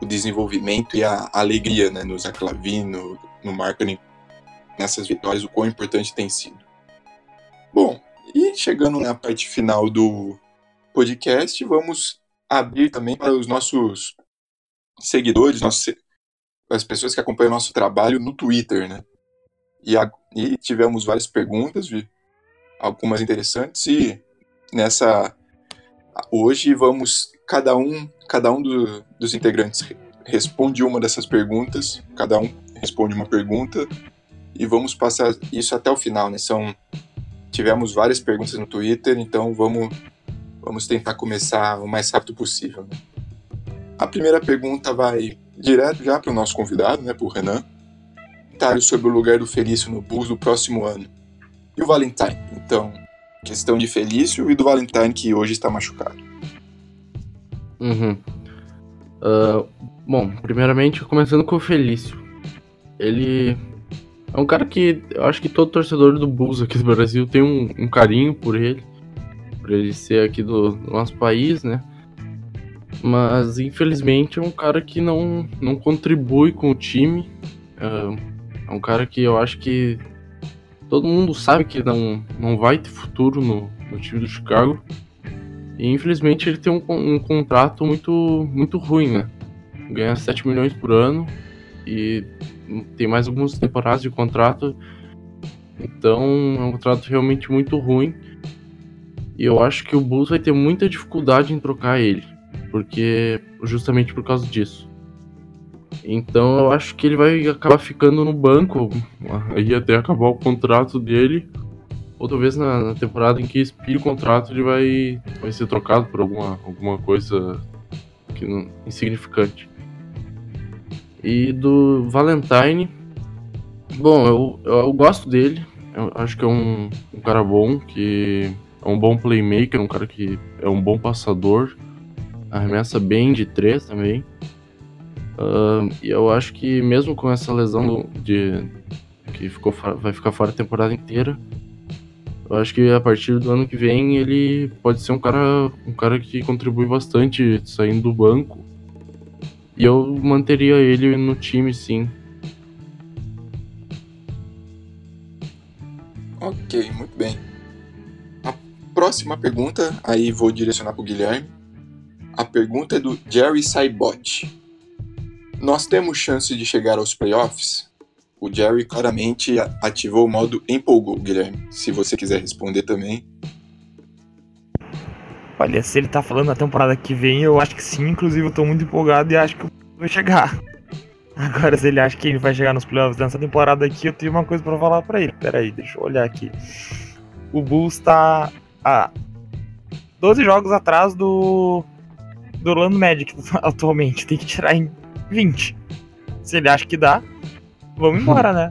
o desenvolvimento e a alegria né, no Zach no, no marketing, nessas vitórias, o quão importante tem sido. Bom, e chegando na parte final do podcast, vamos abrir também para os nossos seguidores, nossos, as pessoas que acompanham nosso trabalho no Twitter, né? E, a, e tivemos várias perguntas, algumas interessantes, e nessa hoje vamos cada um cada um do, dos integrantes responde uma dessas perguntas, cada um responde uma pergunta e vamos passar isso até o final, né? São tivemos várias perguntas no Twitter, então vamos vamos tentar começar o mais rápido possível. Né? A primeira pergunta vai direto já para o nosso convidado, né, para o Renan. Comentário sobre o lugar do Felício no Bulls no próximo ano. E o Valentine. Então, questão de Felício e do Valentine que hoje está machucado. Uhum. Uh, bom, primeiramente, começando com o Felício. Ele é um cara que eu acho que todo torcedor do Bulls aqui do Brasil tem um, um carinho por ele. Por ele ser aqui do, do nosso país, né? Mas infelizmente é um cara que não, não contribui com o time. Uh, é um cara que eu acho que todo mundo sabe que não, não vai ter futuro no, no time do Chicago. E infelizmente ele tem um, um contrato muito, muito ruim, né? Ganha 7 milhões por ano e tem mais algumas temporadas de contrato. Então é um contrato realmente muito ruim. E eu acho que o Bulls vai ter muita dificuldade em trocar ele porque justamente por causa disso. Então eu acho que ele vai acabar ficando no banco aí até acabar o contrato dele. Ou talvez na, na temporada em que expire o contrato ele vai, vai ser trocado por alguma, alguma coisa que não, insignificante. E do Valentine, bom, eu, eu, eu gosto dele. Eu acho que é um, um cara bom, que é um bom playmaker, um cara que é um bom passador arremessa bem de três também. Uh, e eu acho que mesmo com essa lesão de que ficou vai ficar fora a temporada inteira, eu acho que a partir do ano que vem ele pode ser um cara um cara que contribui bastante saindo do banco. E eu manteria ele no time sim. Ok, muito bem. A próxima pergunta, aí vou direcionar para o Guilherme a pergunta é do Jerry Saibot. Nós temos chance de chegar aos playoffs? O Jerry claramente ativou o modo empolgou, Guilherme. Se você quiser responder também. Olha, se ele tá falando na temporada que vem, eu acho que sim. Inclusive, eu tô muito empolgado e acho que vai chegar. Agora, se ele acha que ele vai chegar nos playoffs nessa temporada aqui, eu tenho uma coisa para falar para ele. Pera aí, deixa eu olhar aqui. O Bulls tá a 12 jogos atrás do do Orlando Magic atualmente. Tem que tirar em 20. Se ele acha que dá, vamos embora, né?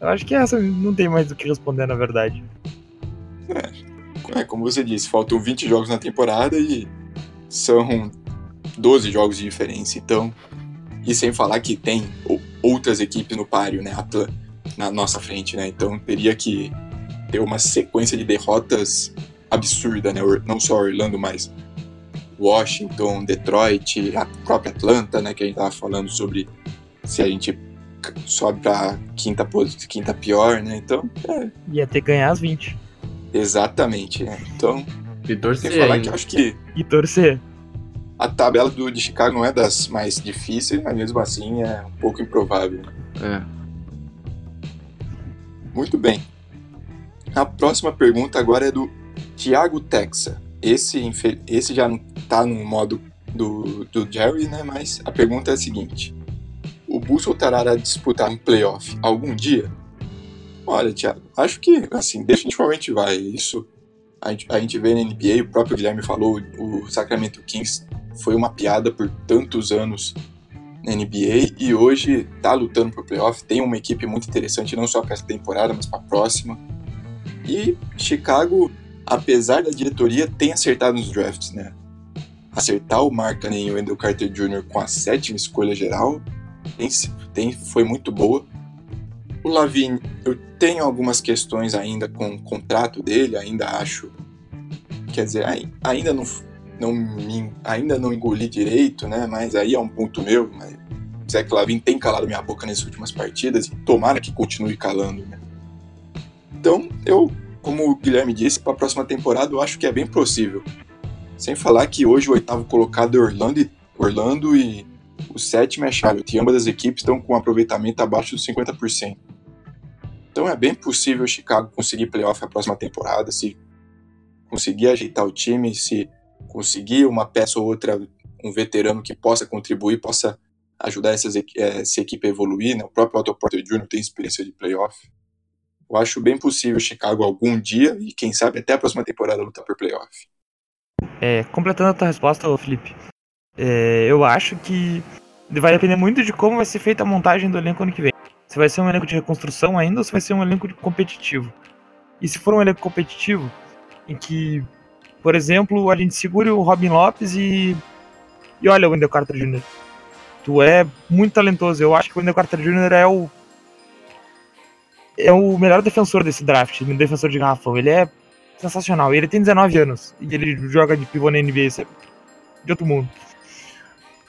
Eu acho que essa não tem mais o que responder, na verdade. É, é, como você disse, faltam 20 jogos na temporada e são 12 jogos de diferença, então. E sem falar que tem outras equipes no páreo, né? Na nossa frente, né? Então teria que ter uma sequência de derrotas absurda, né? Não só Orlando, mas Washington, Detroit, a própria Atlanta, né, que a gente tava falando sobre se a gente sobe pra quinta, quinta pior, né? Então. É. Ia ter que ganhar as 20. Exatamente, né? Então. E torcer. Tem que falar que eu acho que. E torcer. A tabela do, de Chicago não é das mais difíceis, mas mesmo assim é um pouco improvável. É. Muito bem. A próxima pergunta agora é do Thiago Texa. Esse, esse já não tá no modo do, do Jerry, né? Mas a pergunta é a seguinte: o Bulls voltará a disputar um playoff algum dia? Olha, Thiago, acho que, assim, definitivamente vai. Isso a gente, a gente vê na NBA, o próprio Guilherme falou, o Sacramento Kings foi uma piada por tantos anos na NBA e hoje está lutando por playoff. Tem uma equipe muito interessante, não só para essa temporada, mas para a próxima. E Chicago, apesar da diretoria, tem acertado nos drafts, né? Acertar o Markkanen e o Wendell Carter Jr. com a sétima escolha geral tem, foi muito boa. O Lavine, eu tenho algumas questões ainda com o contrato dele, ainda acho. Quer dizer, ainda não não ainda não engoli direito, né? Mas aí é um ponto meu. Mas Zé Clavin tem calado minha boca nessas últimas partidas e tomara que continue calando, né? Então, eu, como o Guilherme disse, para a próxima temporada eu acho que é bem possível. Sem falar que hoje o oitavo colocado é Orlando Orlando e o sétimo é Charlotte, e ambas as equipes estão com um aproveitamento abaixo dos 50%. Então é bem possível o Chicago conseguir playoff a próxima temporada, se conseguir ajeitar o time, se conseguir uma peça ou outra, um veterano que possa contribuir, possa ajudar essas, eh, essa equipe a evoluir, né? O próprio Otto Porter Jr. tem experiência de playoff. Eu acho bem possível Chicago algum dia e quem sabe até a próxima temporada lutar por playoff. É, completando a tua resposta, Felipe, é, eu acho que vai depender muito de como vai ser feita a montagem do elenco ano que vem. Se vai ser um elenco de reconstrução ainda ou se vai ser um elenco competitivo. E se for um elenco competitivo, em que por exemplo, a gente segura o Robin Lopes e. E olha o Wendell Carter Jr. Tu é muito talentoso. Eu acho que o Wendell Carter Jr. é o. É o melhor defensor desse draft, defensor de garrafão. Ele é sensacional. Ele tem 19 anos e ele joga de pivô na NBA, é de outro mundo.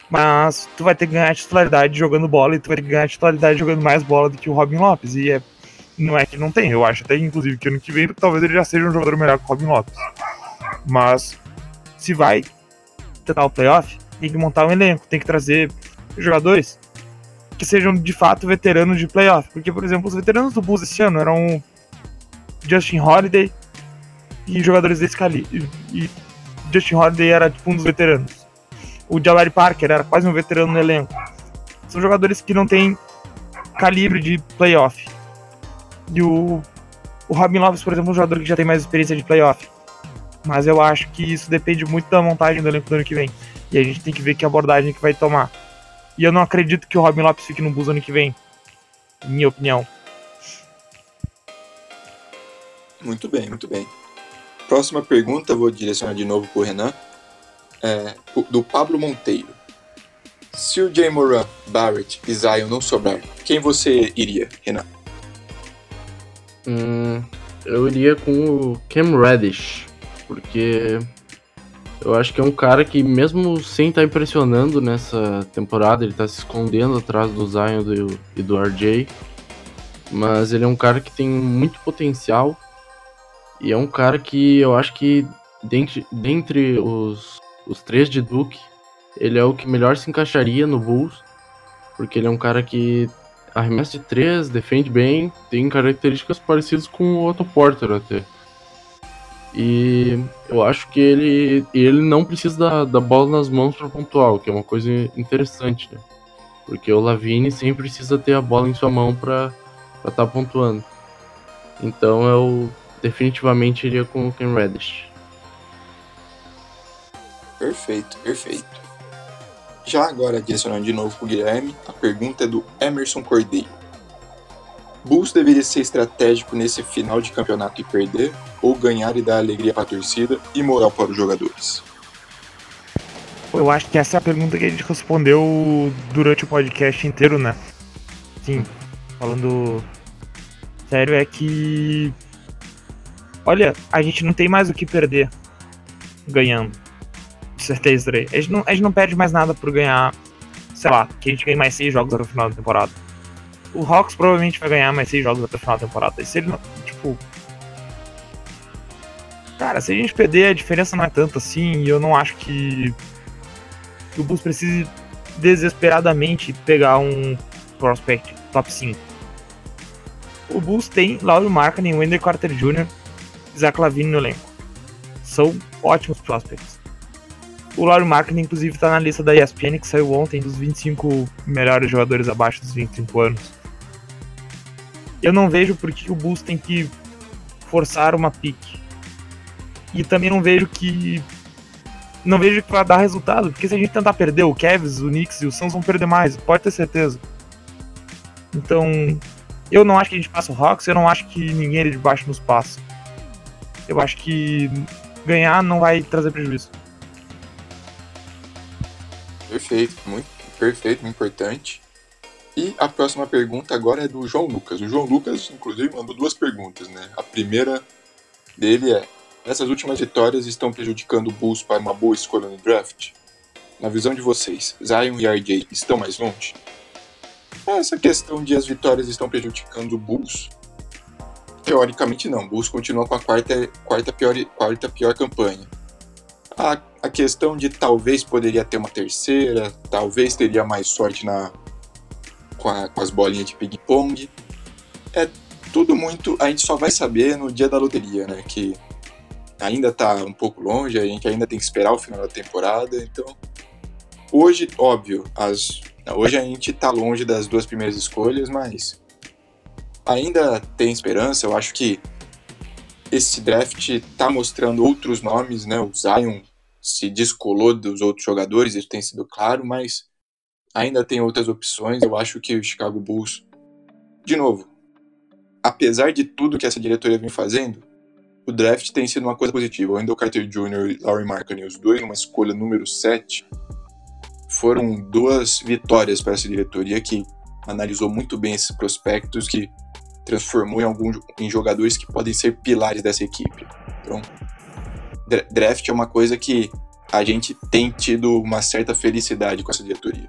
Mas tu vai ter que ganhar titularidade jogando bola e tu vai ter que ganhar titularidade jogando mais bola do que o Robin Lopes. E é, não é que não tem, eu acho até inclusive que ano que vem talvez ele já seja um jogador melhor que o Robin Lopes. Mas se vai tentar o playoff, tem que montar um elenco, tem que trazer jogadores que sejam de fato veteranos de playoff. Porque, por exemplo, os veteranos do Bulls esse ano eram Justin Holiday e jogadores desse calibre. E Justin Holiday era tipo um dos veteranos. O Jabari Parker era quase um veterano no elenco. São jogadores que não têm calibre de playoff. E o, o Robin Lopes, por exemplo, é um jogador que já tem mais experiência de playoff. Mas eu acho que isso depende muito da montagem do elenco do ano que vem. E a gente tem que ver que abordagem que vai tomar. E eu não acredito que o Robin Lopes fique no Bulls ano que vem. Minha opinião. Muito bem, muito bem. Próxima pergunta, vou direcionar de novo para o Renan. É, do Pablo Monteiro. Se o Jay Moran, Barrett e Zion não sobrar, quem você iria, Renan? Hum, eu iria com o Cam Reddish porque eu acho que é um cara que, mesmo sem estar tá impressionando nessa temporada, ele está se escondendo atrás do Zion do, e do RJ. Mas ele é um cara que tem muito potencial. E é um cara que eu acho que, dentre, dentre os, os três de Duke, ele é o que melhor se encaixaria no Bulls. Porque ele é um cara que arremessa de três, defende bem, tem características parecidas com o Otto Porter até. E eu acho que ele, ele não precisa da, da bola nas mãos para pontuar, o que é uma coisa interessante, né? Porque o Lavine sempre precisa ter a bola em sua mão para estar tá pontuando. Então eu definitivamente iria com o Ken Reddish. Perfeito, perfeito. Já agora direcionando de novo para o Guilherme, a pergunta é do Emerson Cordeiro. Bulls deveria ser estratégico nesse final de campeonato e perder, ou ganhar e dar alegria para a torcida e moral para os jogadores? Eu acho que essa é a pergunta que a gente respondeu durante o podcast inteiro, né? Sim, falando sério, é que. Olha, a gente não tem mais o que perder ganhando. Certeza, a gente, não, a gente não perde mais nada por ganhar, sei lá, que a gente ganhe mais seis jogos até o final da temporada o Hawks provavelmente vai ganhar mais seis jogos até o final da temporada. E se ele não, tipo. Cara, se a gente perder, a diferença não é tanto assim. E eu não acho que, que o Bulls precise desesperadamente pegar um prospect top 5. O Bulls tem Laurie Markkinen, Wendell Carter Jr. Zach Lavine no elenco. São ótimos prospects. O Laurie Markkinen, inclusive, está na lista da ESPN, que saiu ontem, dos 25 melhores jogadores abaixo dos 25 anos. Eu não vejo por que o Bulls tem que forçar uma pique. E também não vejo que não vejo que vai dar resultado, porque se a gente tentar perder o Cavs, o Knicks e o Suns vão perder mais, pode ter certeza. Então, eu não acho que a gente passa o Hawks, eu não acho que ninguém ali de baixo nos passa. Eu acho que ganhar não vai trazer prejuízo. Perfeito, muito perfeito, muito importante. E a próxima pergunta agora é do João Lucas. O João Lucas, inclusive, mandou duas perguntas, né? A primeira dele é: essas últimas vitórias estão prejudicando o Bulls para uma boa escolha no draft? Na visão de vocês, Zion e RJ estão mais longe? Essa questão de as vitórias estão prejudicando o Bulls, teoricamente não. O Bulls continua com a quarta, quarta, pior, quarta pior campanha. A, a questão de talvez poderia ter uma terceira, talvez teria mais sorte na, com, a, com as bolinhas de ping-pong. É tudo muito. A gente só vai saber no dia da loteria, né? Que ainda tá um pouco longe, a gente ainda tem que esperar o final da temporada. Então, hoje, óbvio, as, hoje a gente tá longe das duas primeiras escolhas, mas ainda tem esperança. Eu acho que esse draft tá mostrando outros nomes, né? O Zion se descolou dos outros jogadores, isso tem sido claro, mas ainda tem outras opções. Eu acho que o Chicago Bulls, de novo, apesar de tudo que essa diretoria vem fazendo, o draft tem sido uma coisa positiva. O Wendell Carter Jr. e Laurie Markkinen, os dois numa escolha número 7, foram duas vitórias para essa diretoria que analisou muito bem esses prospectos, que transformou em alguns em jogadores que podem ser pilares dessa equipe. Então, draft é uma coisa que a gente tem tido uma certa felicidade com essa diretoria.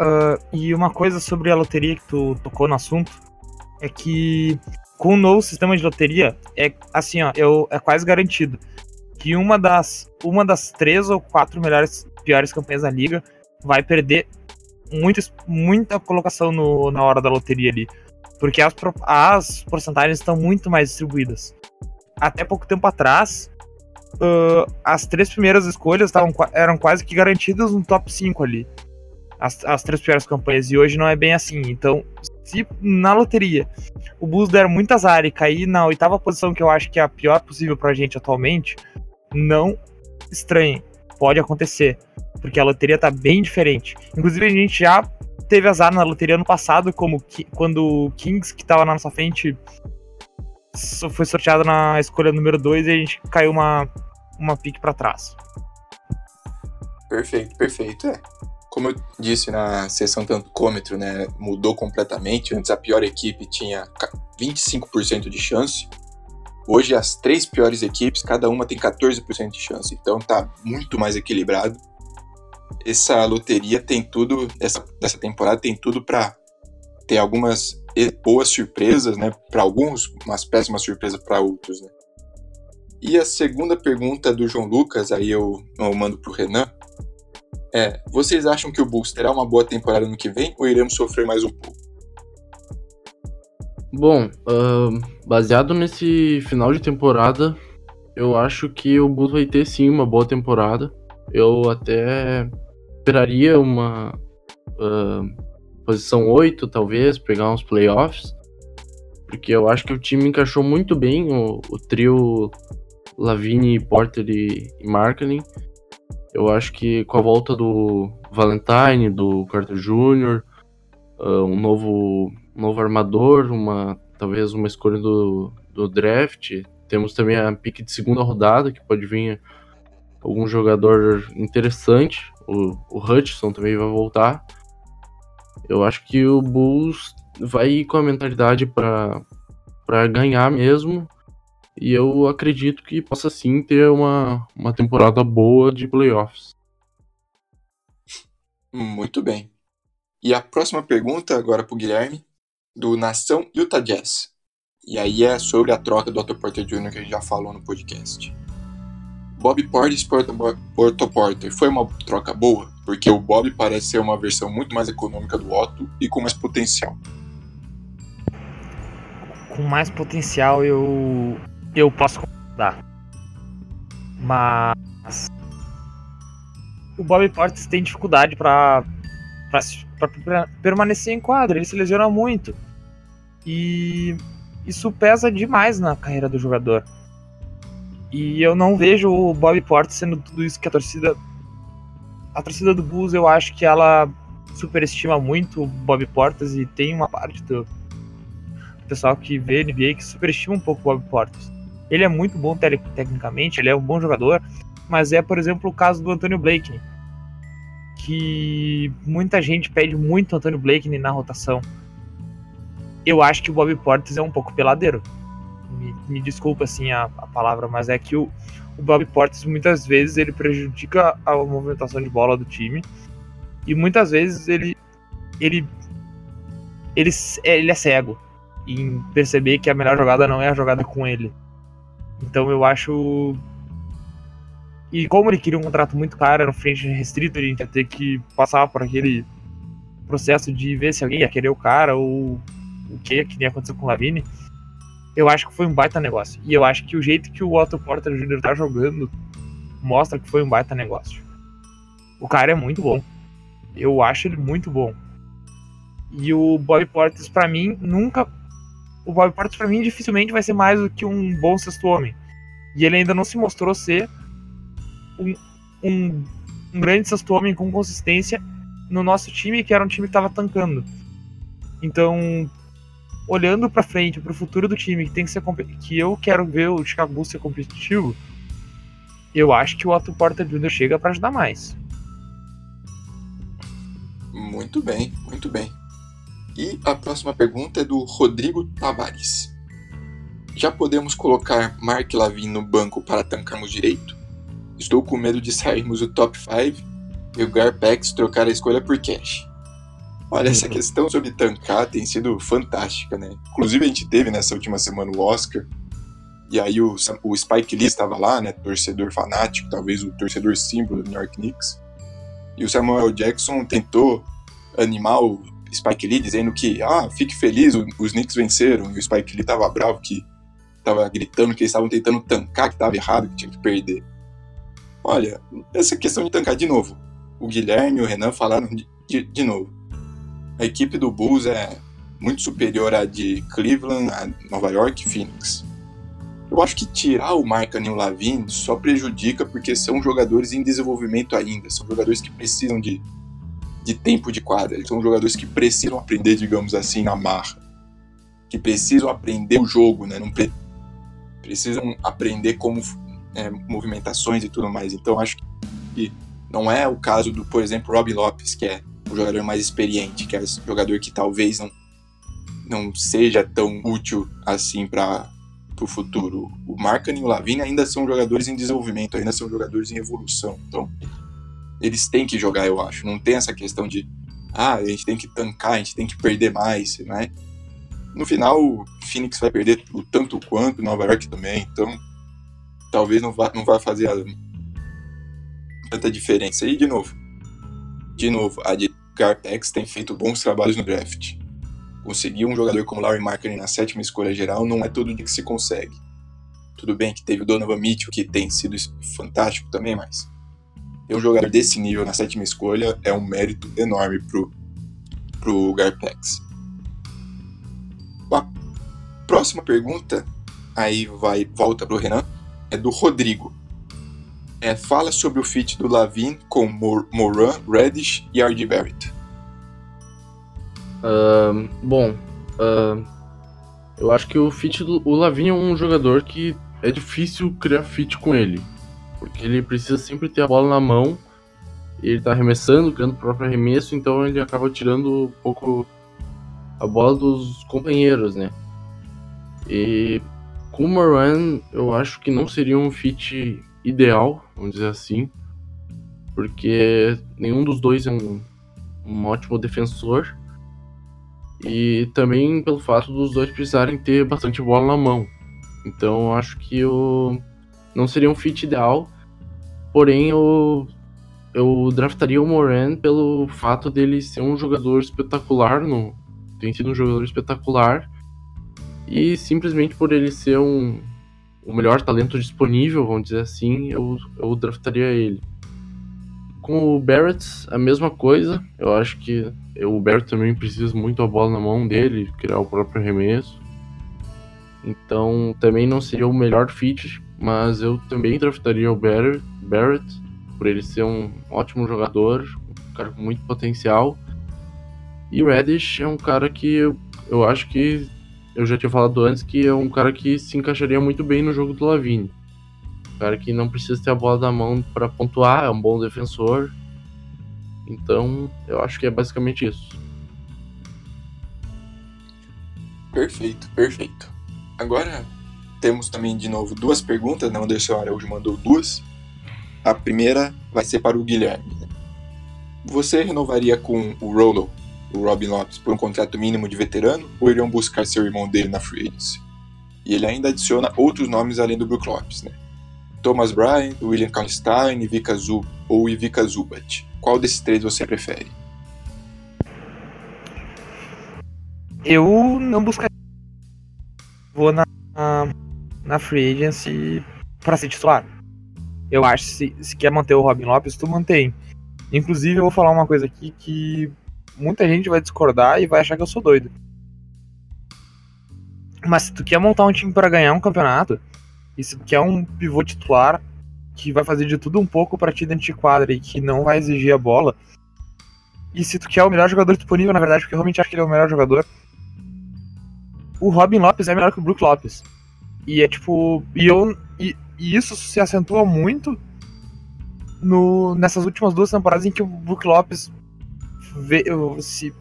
Uh, e uma coisa sobre a loteria que tu tocou no assunto é que com o novo sistema de loteria é assim, ó, eu, é quase garantido que uma das uma das três ou quatro melhores piores campanhas da liga vai perder muito, muita colocação no, na hora da loteria ali, porque as, as porcentagens estão muito mais distribuídas. Até pouco tempo atrás, uh, as três primeiras escolhas tavam, eram quase que garantidas no top 5 ali as, as três piores campanhas. E hoje não é bem assim. Então, se na loteria o Bulls der muito azar e cair na oitava posição, que eu acho que é a pior possível pra gente atualmente, não estranhe. Pode acontecer. Porque a loteria tá bem diferente. Inclusive, a gente já teve azar na loteria ano passado, como que, quando o Kings, que tava na nossa frente, foi sorteado na escolha número 2 e a gente caiu uma, uma pique para trás. Perfeito, perfeito. É como eu disse na sessão tancômetro, né, mudou completamente. Antes a pior equipe tinha 25% de chance. Hoje as três piores equipes, cada uma tem 14% de chance. Então tá muito mais equilibrado. Essa loteria tem tudo, essa, essa temporada tem tudo para ter algumas boas surpresas, né, para alguns, umas péssimas surpresas para outros, né. E a segunda pergunta do João Lucas, aí eu, eu mando pro Renan é: vocês acham que o Bulls terá uma boa temporada no que vem ou iremos sofrer mais um pouco? Bom, uh, baseado nesse final de temporada, eu acho que o Bulls vai ter sim uma boa temporada. Eu até esperaria uma uh, posição 8, talvez, pegar uns playoffs. Porque eu acho que o time encaixou muito bem o, o trio Lavine, Porter e, e Marketing. Eu acho que com a volta do Valentine, do Carter Jr., uh, um novo, novo armador, uma talvez uma escolha do, do draft. Temos também a pique de segunda rodada, que pode vir algum jogador interessante. O, o Hutchinson também vai voltar. Eu acho que o Bulls vai ir com a mentalidade para ganhar mesmo. E eu acredito que possa sim ter uma, uma temporada boa de playoffs. Muito bem. E a próxima pergunta agora para o Guilherme, do Nação Utah Jazz. E aí é sobre a troca do Otto Porter Jr. que a gente já falou no podcast. Bob Portis por Otto Porter foi uma troca boa, porque o Bob parece ser uma versão muito mais econômica do Otto e com mais potencial. Com mais potencial eu eu posso concordar. Mas o Bob Portis tem dificuldade para permanecer em quadro, ele se lesiona muito. E isso pesa demais na carreira do jogador. E eu não vejo o Bob Porter sendo tudo isso que a torcida. A torcida do Bulls, eu acho que ela superestima muito o Bob Portas e tem uma parte do pessoal que vê NBA que superestima um pouco o Bob Portas. Ele é muito bom tecnicamente, ele é um bom jogador, mas é, por exemplo, o caso do Antônio Blakeney, que muita gente pede muito o Antônio Blakeney na rotação. Eu acho que o Bob Portas é um pouco peladeiro. Me, me desculpa assim a, a, palavra, mas é que o, o Bob Portas muitas vezes ele prejudica a movimentação de bola do time e muitas vezes ele ele ele, ele é cego em perceber que a melhor jogada não é a jogada com ele. Então eu acho e como ele queria um contrato muito caro, era um frente restrito, ele ia ter que passar por aquele processo de ver se alguém ia querer o cara ou o que, que nem aconteceu com o Lavine. Eu acho que foi um baita negócio. E eu acho que o jeito que o Otto Porter Jr. tá jogando mostra que foi um baita negócio. O cara é muito bom. Eu acho ele muito bom. E o Bob Portis, para mim, nunca. O Bob Portis, para mim, dificilmente vai ser mais do que um bom sexto homem. E ele ainda não se mostrou ser um, um, um grande sexto homem com consistência no nosso time, que era um time que estava tancando. Então, olhando para frente, para o futuro do time, que tem que ser que eu quero ver o Chicago Bulls ser competitivo, eu acho que o Otto Porter Jr. chega para ajudar mais. Muito bem, muito bem. E a próxima pergunta é do Rodrigo Tavares. Já podemos colocar Mark Lavin no banco para tancarmos direito? Estou com medo de sairmos do top 5 e o Garpex trocar a escolha por cash. Olha, essa uhum. questão sobre tancar tem sido fantástica, né? Inclusive a gente teve nessa última semana o Oscar, e aí o, o Spike Lee estava lá, né? Torcedor fanático, talvez o torcedor símbolo do New York Knicks. E o Samuel Jackson tentou animar o Spike Lee dizendo que, ah, fique feliz, os Knicks venceram. E o Spike Lee tava bravo que tava gritando que eles estavam tentando tancar, que tava errado, que tinha que perder. Olha, essa questão de tancar de novo. O Guilherme e o Renan falaram de, de, de novo. A equipe do Bulls é muito superior à de Cleveland, Nova York e Phoenix. Eu acho que tirar o Markkanen e o Lavin só prejudica porque são jogadores em desenvolvimento ainda, são jogadores que precisam de, de tempo de quadra, eles são jogadores que precisam aprender, digamos assim, na marra, que precisam aprender o jogo, né? Não pre precisam aprender como é, movimentações e tudo mais. Então acho que não é o caso do, por exemplo, Rob Lopes, que é o jogador mais experiente, que é o jogador que talvez não, não seja tão útil assim para o futuro. O Markkanen e o Lavine ainda são jogadores em desenvolvimento, ainda são jogadores em evolução. Então, eles têm que jogar, eu acho. Não tem essa questão de, ah, a gente tem que tancar, a gente tem que perder mais, né? No final, o Phoenix vai perder o tanto quanto, Nova York também, então talvez não vá, não vá fazer a, tanta diferença. E, de novo, de novo, a de Garpex tem feito bons trabalhos no draft. Conseguir um jogador como Larry Markkinen na sétima escolha geral não é todo dia que se consegue. Tudo bem que teve o Donovan Mitchell, que tem sido fantástico também, mas ter um jogador desse nível na sétima escolha é um mérito enorme pro, pro Garpex. A próxima pergunta, aí vai volta pro Renan, é do Rodrigo. É, fala sobre o feat do Lavin com Moran, Reddish e R.D. Barrett. Uh, bom, uh, eu acho que o fit do Lavin é um jogador que é difícil criar fit com ele, porque ele precisa sempre ter a bola na mão. Ele tá arremessando, criando o próprio arremesso, então ele acaba tirando um pouco a bola dos companheiros, né? E com o Moran, eu acho que não seria um fit ideal, vamos dizer assim, porque nenhum dos dois é um, um ótimo defensor. E também pelo fato dos dois precisarem ter bastante bola na mão. Então acho que o não seria um fit ideal. Porém, eu, eu draftaria o Moran pelo fato dele ser um jogador espetacular. No, tem sido um jogador espetacular. E simplesmente por ele ser um, o melhor talento disponível, vamos dizer assim, eu, eu draftaria ele. Com o Barrett, a mesma coisa. Eu acho que o Barrett também precisa muito a bola na mão dele, criar o próprio arremesso. Então também não seria o melhor fit mas eu também draftaria o Barrett, Barrett por ele ser um ótimo jogador, um cara com muito potencial. E o Reddish é um cara que eu, eu acho que eu já tinha falado antes que é um cara que se encaixaria muito bem no jogo do Lavine. Um cara que não precisa ter a bola da mão para pontuar, é um bom defensor. Então, eu acho que é basicamente isso. Perfeito, perfeito. Agora temos também de novo duas perguntas, né? O Anderson Araújo mandou duas. A primeira vai ser para o Guilherme. Você renovaria com o Rolo, o Robin Lopes, por um contrato mínimo de veterano ou iriam buscar seu irmão dele na free agency? E ele ainda adiciona outros nomes além do Brook Lopes, né? Thomas Bryant, William Kalstein, Ivica Zub ou Ivica Zubat. Qual desses três você prefere? Eu não buscaria. Vou na, na free agency para ser titular. Eu acho que se, se quer manter o Robin Lopes, tu mantém. Inclusive, eu vou falar uma coisa aqui que muita gente vai discordar e vai achar que eu sou doido. Mas se tu quer montar um time para ganhar um campeonato, e se tu quer um pivô titular que vai fazer de tudo um pouco para ti dentro de quadra e que não vai exigir a bola, e se tu quer o melhor jogador disponível, na verdade, porque eu realmente acho que ele é o melhor jogador, o Robin Lopes é melhor que o Brook Lopes. E é tipo. E, eu, e, e isso se acentua muito no, nessas últimas duas temporadas em que o Brook Lopes veio, se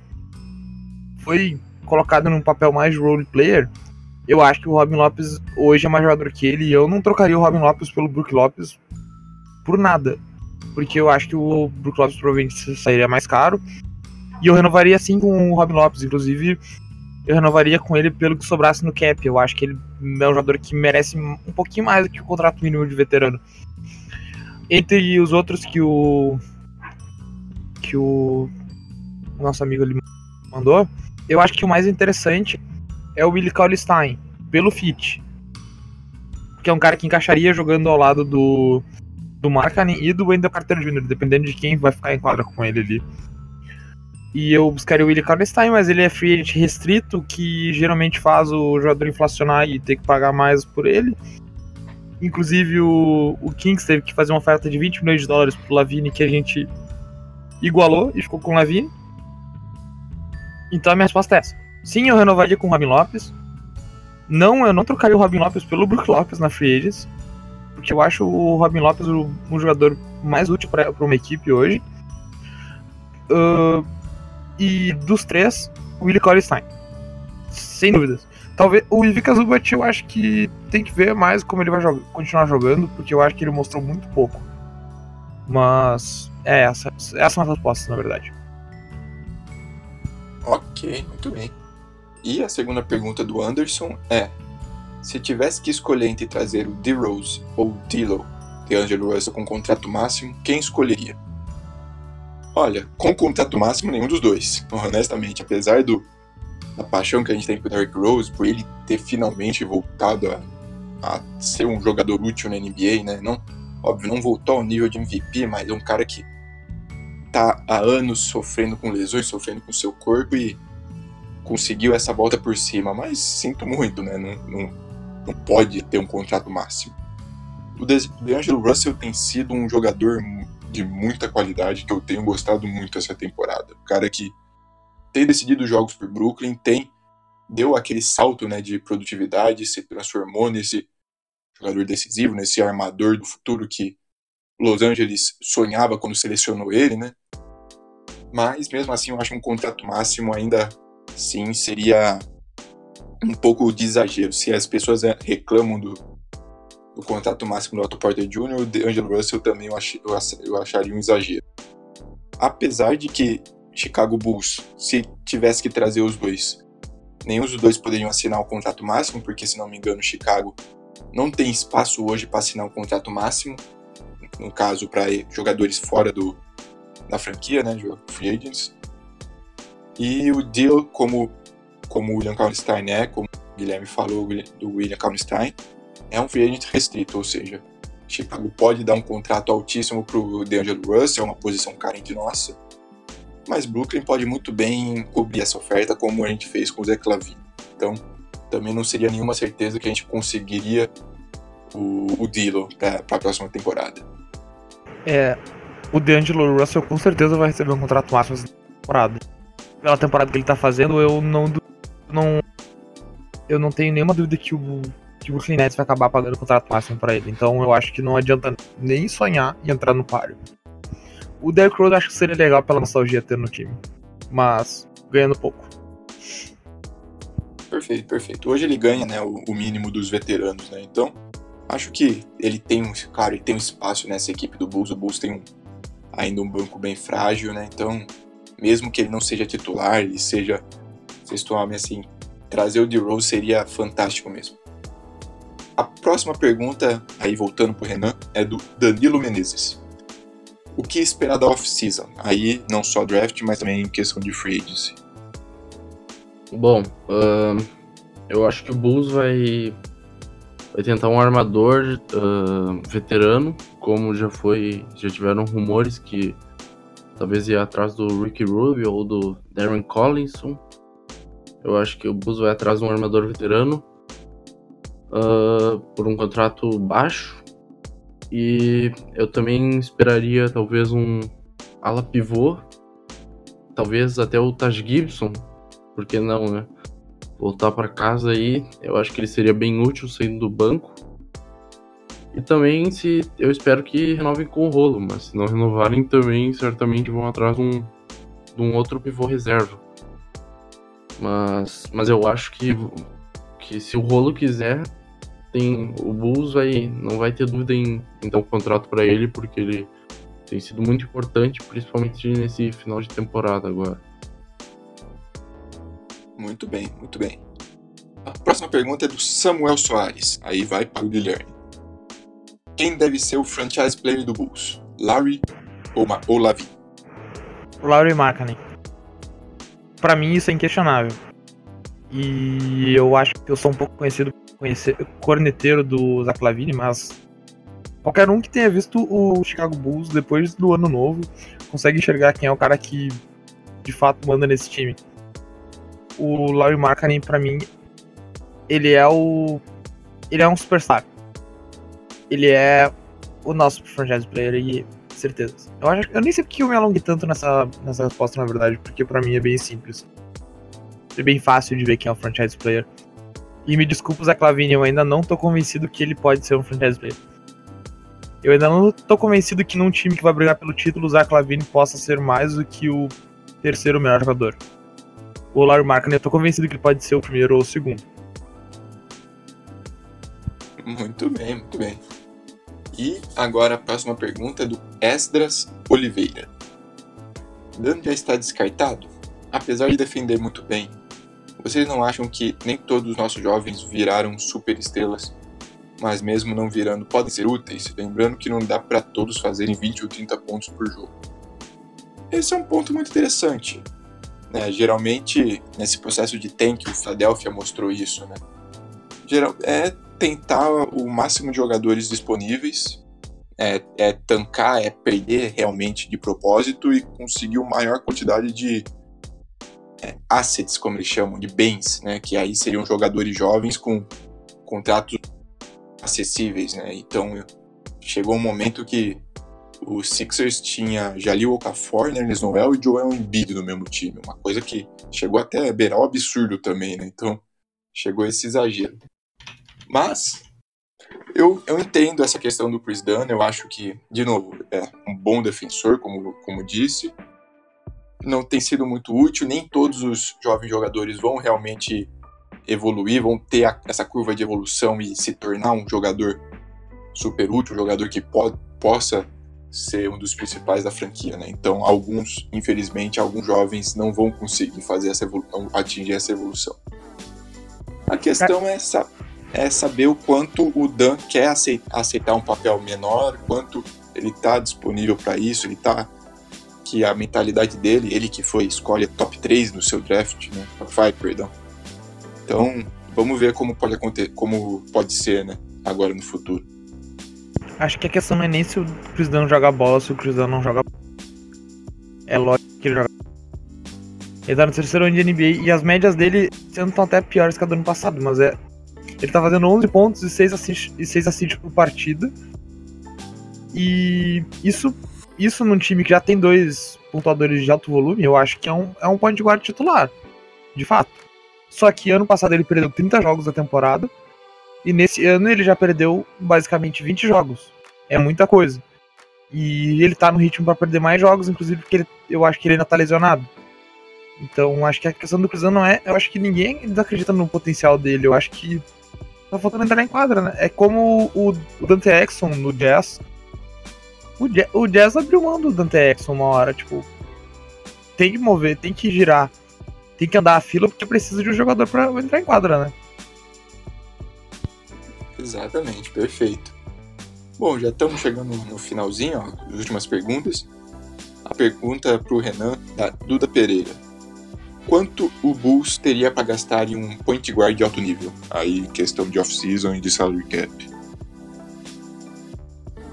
foi colocado num papel mais role player. Eu acho que o Robin Lopes hoje é mais jogador que ele e eu não trocaria o Robin Lopes pelo Brook Lopes por nada. Porque eu acho que o Brook Lopes provavelmente sairia mais caro. E eu renovaria sim com o Robin Lopes. Inclusive, eu renovaria com ele pelo que sobrasse no cap. Eu acho que ele é um jogador que merece um pouquinho mais do que o contrato mínimo de veterano. Entre os outros que o. que o nosso amigo ali mandou, eu acho que o mais interessante é o Willie Cauley-Stein, pelo fit. Que é um cara que encaixaria jogando ao lado do, do Markkanen e do Wendell Carter Jr., dependendo de quem vai ficar em quadra com ele ali. E eu buscaria o Willie Karnstein, mas ele é free agent restrito, que geralmente faz o jogador inflacionar e ter que pagar mais por ele. Inclusive o, o Kings teve que fazer uma oferta de 20 milhões de dólares pro Lavine que a gente igualou e ficou com o Lavine. Então a minha resposta é essa. Sim, eu renovaria com o Robin Lopes. Não, eu não trocaria o Robin Lopes pelo Brook Lopes na Free Agents. Porque eu acho o Robin Lopes um jogador mais útil para uma equipe hoje. Uh, e dos três, o Willie Stein. Sem dúvidas. Talvez o Ivica Zubat eu acho que tem que ver mais como ele vai jogar, continuar jogando, porque eu acho que ele mostrou muito pouco. Mas é essa, essas são as respostas, na verdade. Ok, muito bem. E a segunda pergunta do Anderson é: se tivesse que escolher entre trazer o D-Rose ou o D'Lo, de Angelo Russell com contrato máximo, quem escolheria? Olha, com contrato máximo, nenhum dos dois. Honestamente, apesar do, da paixão que a gente tem por Derrick Rose, por ele ter finalmente voltado a, a ser um jogador útil na NBA, né? Não, óbvio, não voltou ao nível de MVP, mas é um cara que tá há anos sofrendo com lesões, sofrendo com seu corpo e conseguiu essa volta por cima. Mas sinto muito, né? Não, não, não pode ter um contrato máximo. O DeAngelo Russell tem sido um jogador de muita qualidade que eu tenho gostado muito essa temporada. O cara que tem decidido jogos por Brooklyn, tem deu aquele salto né, de produtividade, se transformou nesse jogador decisivo, nesse armador do futuro que Los Angeles sonhava quando selecionou ele, né? Mas mesmo assim, eu acho um contrato máximo ainda sim seria um pouco de exagero. Se as pessoas é, reclamam do, o contrato máximo do Otto Porter Jr., o D'Angelo Russell também eu, ach, eu, eu acharia um exagero. Apesar de que Chicago Bulls, se tivesse que trazer os dois, nenhum dos dois poderiam assinar o contrato máximo, porque se não me engano, Chicago não tem espaço hoje para assinar o contrato máximo, no caso para jogadores fora do, da franquia, né, free agents. E o deal, como, como o William Kallenstein é, como o Guilherme falou do William Kallenstein, é um free agent restrito, ou seja, Chicago pode dar um contrato altíssimo para o DeAngelo Russell, é uma posição carente nossa, mas Brooklyn pode muito bem cobrir essa oferta como a gente fez com o Zé Clavin. Então, também não seria nenhuma certeza que a gente conseguiria o, o Dilo para a próxima temporada? É, o D'Angelo Russell com certeza vai receber um contrato máximo essa temporada. Pela temporada que ele tá fazendo, eu não, não eu não tenho nenhuma dúvida que o que o Nets vai acabar pagando o contrato máximo para ele. Então eu acho que não adianta nem sonhar em entrar no páreo. O Derrick Rose acho que seria legal pela nostalgia ter no time, mas ganhando pouco. Perfeito, perfeito. Hoje ele ganha né, o, o mínimo dos veteranos, né? Então acho que ele tem um, claro, ele tem um espaço nessa equipe do Bulls. O Bulls tem um, ainda um banco bem frágil, né? Então mesmo que ele não seja titular, ele seja, vocês tomem assim, trazer o D-Rose seria fantástico mesmo. A próxima pergunta, aí voltando pro Renan, é do Danilo Menezes. O que esperar da off-season? Aí não só draft, mas também em questão de free agency. Bom, uh, eu acho que o Bulls vai, vai tentar um armador uh, veterano, como já foi, já tiveram rumores que talvez ia atrás do Ricky Rubio ou do Darren Collinson. Eu acho que o Bulls vai atrás de um armador veterano uh, por um contrato baixo. E eu também esperaria talvez um ala pivô, talvez até o Taj Gibson, por que não, né? Voltar para casa aí, eu acho que ele seria bem útil saindo do banco. E também se eu espero que renovem com o rolo, mas se não renovarem também certamente vão atrás de um, de um outro pivô reserva. Mas, mas eu acho que, que se o rolo quiser, tem o Bulls vai não vai ter dúvida em, em dar um contrato para ele porque ele tem sido muito importante, principalmente nesse final de temporada agora. Muito bem, muito bem. A próxima pergunta é do Samuel Soares. Aí vai para o Guilherme. Quem deve ser o franchise player do Bulls? Larry ou, Ma ou Lavi? Larry Markkinen. Para mim isso é inquestionável. E eu acho que eu sou um pouco conhecido conhecer corneteiro do Zach Lavine, mas qualquer um que tenha visto o Chicago Bulls depois do ano novo consegue enxergar quem é o cara que de fato manda nesse time. O Larry Markkanen para mim ele é o ele é um superstar. Ele é o nosso franchise player e certeza. Eu acho eu nem sei porque eu me alonguei tanto nessa nessa resposta na verdade, porque para mim é bem simples. É bem fácil de ver quem é o franchise player. E me desculpa, Zé Clavini, eu ainda não tô convencido que ele pode ser um franchise player. Eu ainda não tô convencido que num time que vai brigar pelo título, o Zé Clavini possa ser mais do que o terceiro melhor jogador. O Larry Markkinen, eu tô convencido que ele pode ser o primeiro ou o segundo. Muito bem, muito bem. E agora a próxima pergunta é do Esdras Oliveira. Dan já está descartado? Apesar de defender muito bem, vocês não acham que nem todos os nossos jovens viraram super estrelas, mas mesmo não virando podem ser úteis? Lembrando que não dá para todos fazerem 20 ou 30 pontos por jogo. Esse é um ponto muito interessante. Né? Geralmente, nesse processo de tank, o Philadelphia mostrou isso. Né? Geral, é tentar o máximo de jogadores disponíveis, é, é tancar, é perder realmente de propósito e conseguir uma maior quantidade de é, assets, como eles chamam, de bens, né? Que aí seriam jogadores jovens com contratos acessíveis, né? Então chegou um momento que o Sixers tinha Jalil Okafor, Nerlens Noel e Joel Embiid no mesmo time, uma coisa que chegou até a beirar o absurdo também, né? Então chegou esse exagero. Mas eu, eu entendo essa questão do Chris Dunn, eu acho que, de novo, é um bom defensor, como, como disse, não tem sido muito útil, nem todos os jovens jogadores vão realmente evoluir, vão ter a, essa curva de evolução e se tornar um jogador super útil, um jogador que pode, possa ser um dos principais da franquia, né? Então, alguns, infelizmente, alguns jovens não vão conseguir fazer essa evolução, atingir essa evolução. A questão é, essa, é saber o quanto o Dan quer aceitar um papel menor, quanto ele está disponível para isso, ele está que a mentalidade dele, ele que foi escolha top 3 no seu draft, né? Top 5, perdão. Então, vamos ver como pode acontecer, como pode ser, né? Agora no futuro. Acho que a questão não é nem se o Dunn joga bola, se o Dunn não joga É lógico que ele joga Ele tá no terceiro ano de NBA e as médias dele sendo até piores que a do ano passado, mas é. Ele tá fazendo 11 pontos e 6 assists, e 6 assists por partida. E isso, isso num time que já tem dois pontuadores de alto volume, eu acho que é um, é um point guard titular. De fato. Só que ano passado ele perdeu 30 jogos da temporada. E nesse ano ele já perdeu basicamente 20 jogos. É muita coisa. E ele tá no ritmo para perder mais jogos, inclusive porque ele, eu acho que ele ainda tá lesionado. Então acho que a questão do Cruzão não é. Eu acho que ninguém acredita no potencial dele. Eu acho que tá faltando entrar em quadra, né? É como o, o Dante Exxon no Jazz. O, Jazz. o Jazz abriu mão do Dante Exxon uma hora, tipo. Tem que mover, tem que girar. Tem que andar a fila porque precisa de um jogador para entrar em quadra, né? Exatamente, perfeito. Bom, já estamos chegando no finalzinho, ó, as últimas perguntas. A pergunta para o Renan, da Duda Pereira. Quanto o Bulls teria para gastar em um point guard de alto nível? Aí, questão de off-season e de salary cap.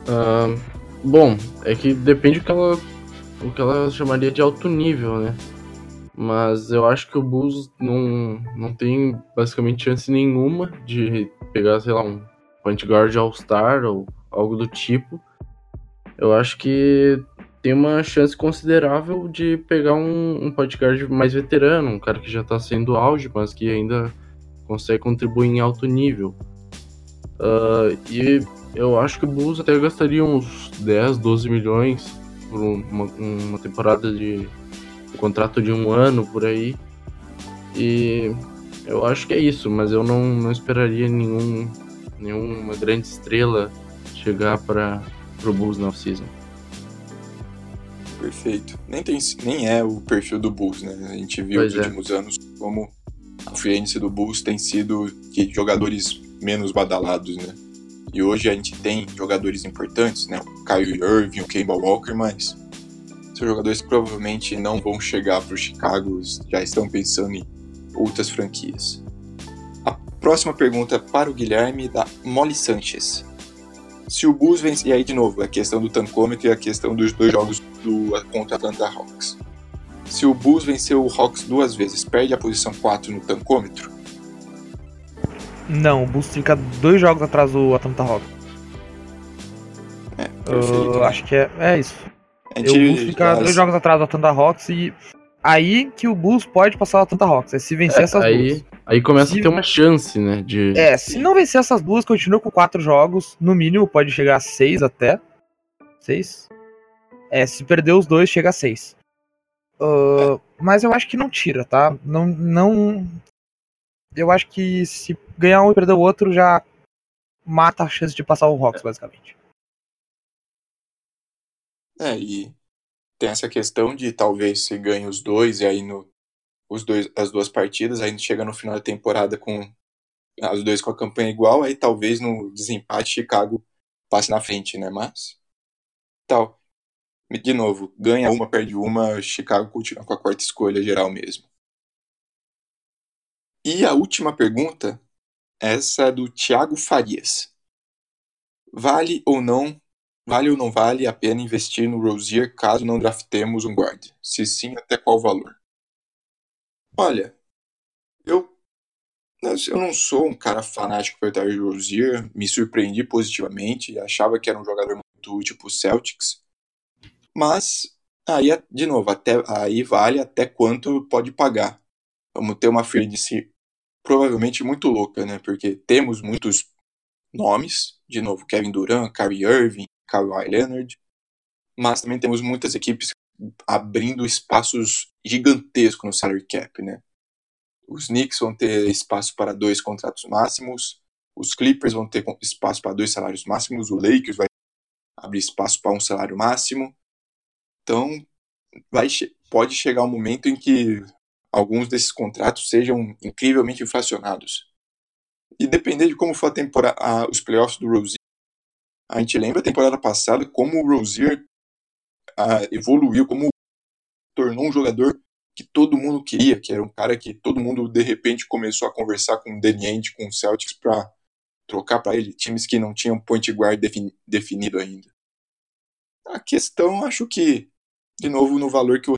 Uh, bom, é que depende do que, ela, o que ela chamaria de alto nível, né? Mas eu acho que o Bulls não, não tem basicamente chance nenhuma de pegar, sei lá, um point guard All-Star ou algo do tipo, eu acho que tem uma chance considerável de pegar um, um point guard mais veterano, um cara que já está sendo auge, mas que ainda consegue contribuir em alto nível. Uh, e eu acho que o Bulls até gastaria uns 10, 12 milhões por uma, uma temporada de um contrato de um ano por aí. E eu acho que é isso, mas eu não, não esperaria nenhum, nenhuma grande estrela chegar para o Bulls na off-season. Perfeito. Nem, tem, nem é o perfil do Bulls, né? A gente viu pois nos é. últimos anos como a free do Bulls tem sido de jogadores menos badalados, né? E hoje a gente tem jogadores importantes, né? O Kyrie Irving, o Kemba Walker, mas são jogadores que provavelmente não vão chegar para o Chicago, já estão pensando em outras franquias. A próxima pergunta é para o Guilherme da Molly Sanchez. Se o Bulls vencer, e aí de novo, a questão do tancômetro e a questão dos dois jogos do, contra Atlanta Hawks. Se o Bulls vencer o Hawks duas vezes, perde a posição 4 no tancômetro? Não, o Bulls fica dois jogos atrás do Atlanta Hawks. É, perfeito. Eu acho que é, é isso. Gente, o Bulls fica dois jogos atrás do Atlanta Hawks e aí que o Bulls pode passar o Atlanta Hawks, é se vencer é, essas aí, duas. Aí começa se... a ter uma chance, né? De... É, se não vencer essas duas, continua com quatro jogos. No mínimo, pode chegar a seis até. Seis? É, se perder os dois, chega a seis. Uh, mas eu acho que não tira, tá? Não, não. Eu acho que se ganhar um e perder o outro, já mata a chance de passar o Rocks, basicamente. É, e tem essa questão de talvez se ganhe os dois e aí no os dois, as duas partidas, aí chega no final da temporada com os dois com a campanha igual, aí talvez no desempate Chicago passe na frente, né? Mas tal. De novo, ganha uma, perde uma, Chicago continua com a quarta escolha geral mesmo. E a última pergunta, essa é do Thiago Farias. Vale ou não, vale ou não vale a pena investir no Rosier caso não draftemos um guard? Se sim, até qual valor? Olha, eu eu não sou um cara fanático por Terry Rozier, me surpreendi positivamente, achava que era um jogador muito útil para Celtics, mas aí, de novo, até, aí vale até quanto pode pagar. Vamos ter uma free si provavelmente muito louca, né? Porque temos muitos nomes, de novo, Kevin Durant, Kyrie Irving, Kawhi Leonard, mas também temos muitas equipes abrindo espaços gigantescos no salary cap, né? Os Knicks vão ter espaço para dois contratos máximos, os Clippers vão ter espaço para dois salários máximos, o Lakers vai abrir espaço para um salário máximo. Então, vai, pode chegar um momento em que alguns desses contratos sejam incrivelmente inflacionados. E depender de como for a temporada, os playoffs do Rozier, a gente lembra a temporada passada como o Rozier evoluiu, como tornou um jogador que todo mundo queria, que era um cara que todo mundo de repente começou a conversar com o Ainge, com o Celtics para trocar para ele, times que não tinham point guard defini definido ainda. A questão, acho que, de novo, no valor que o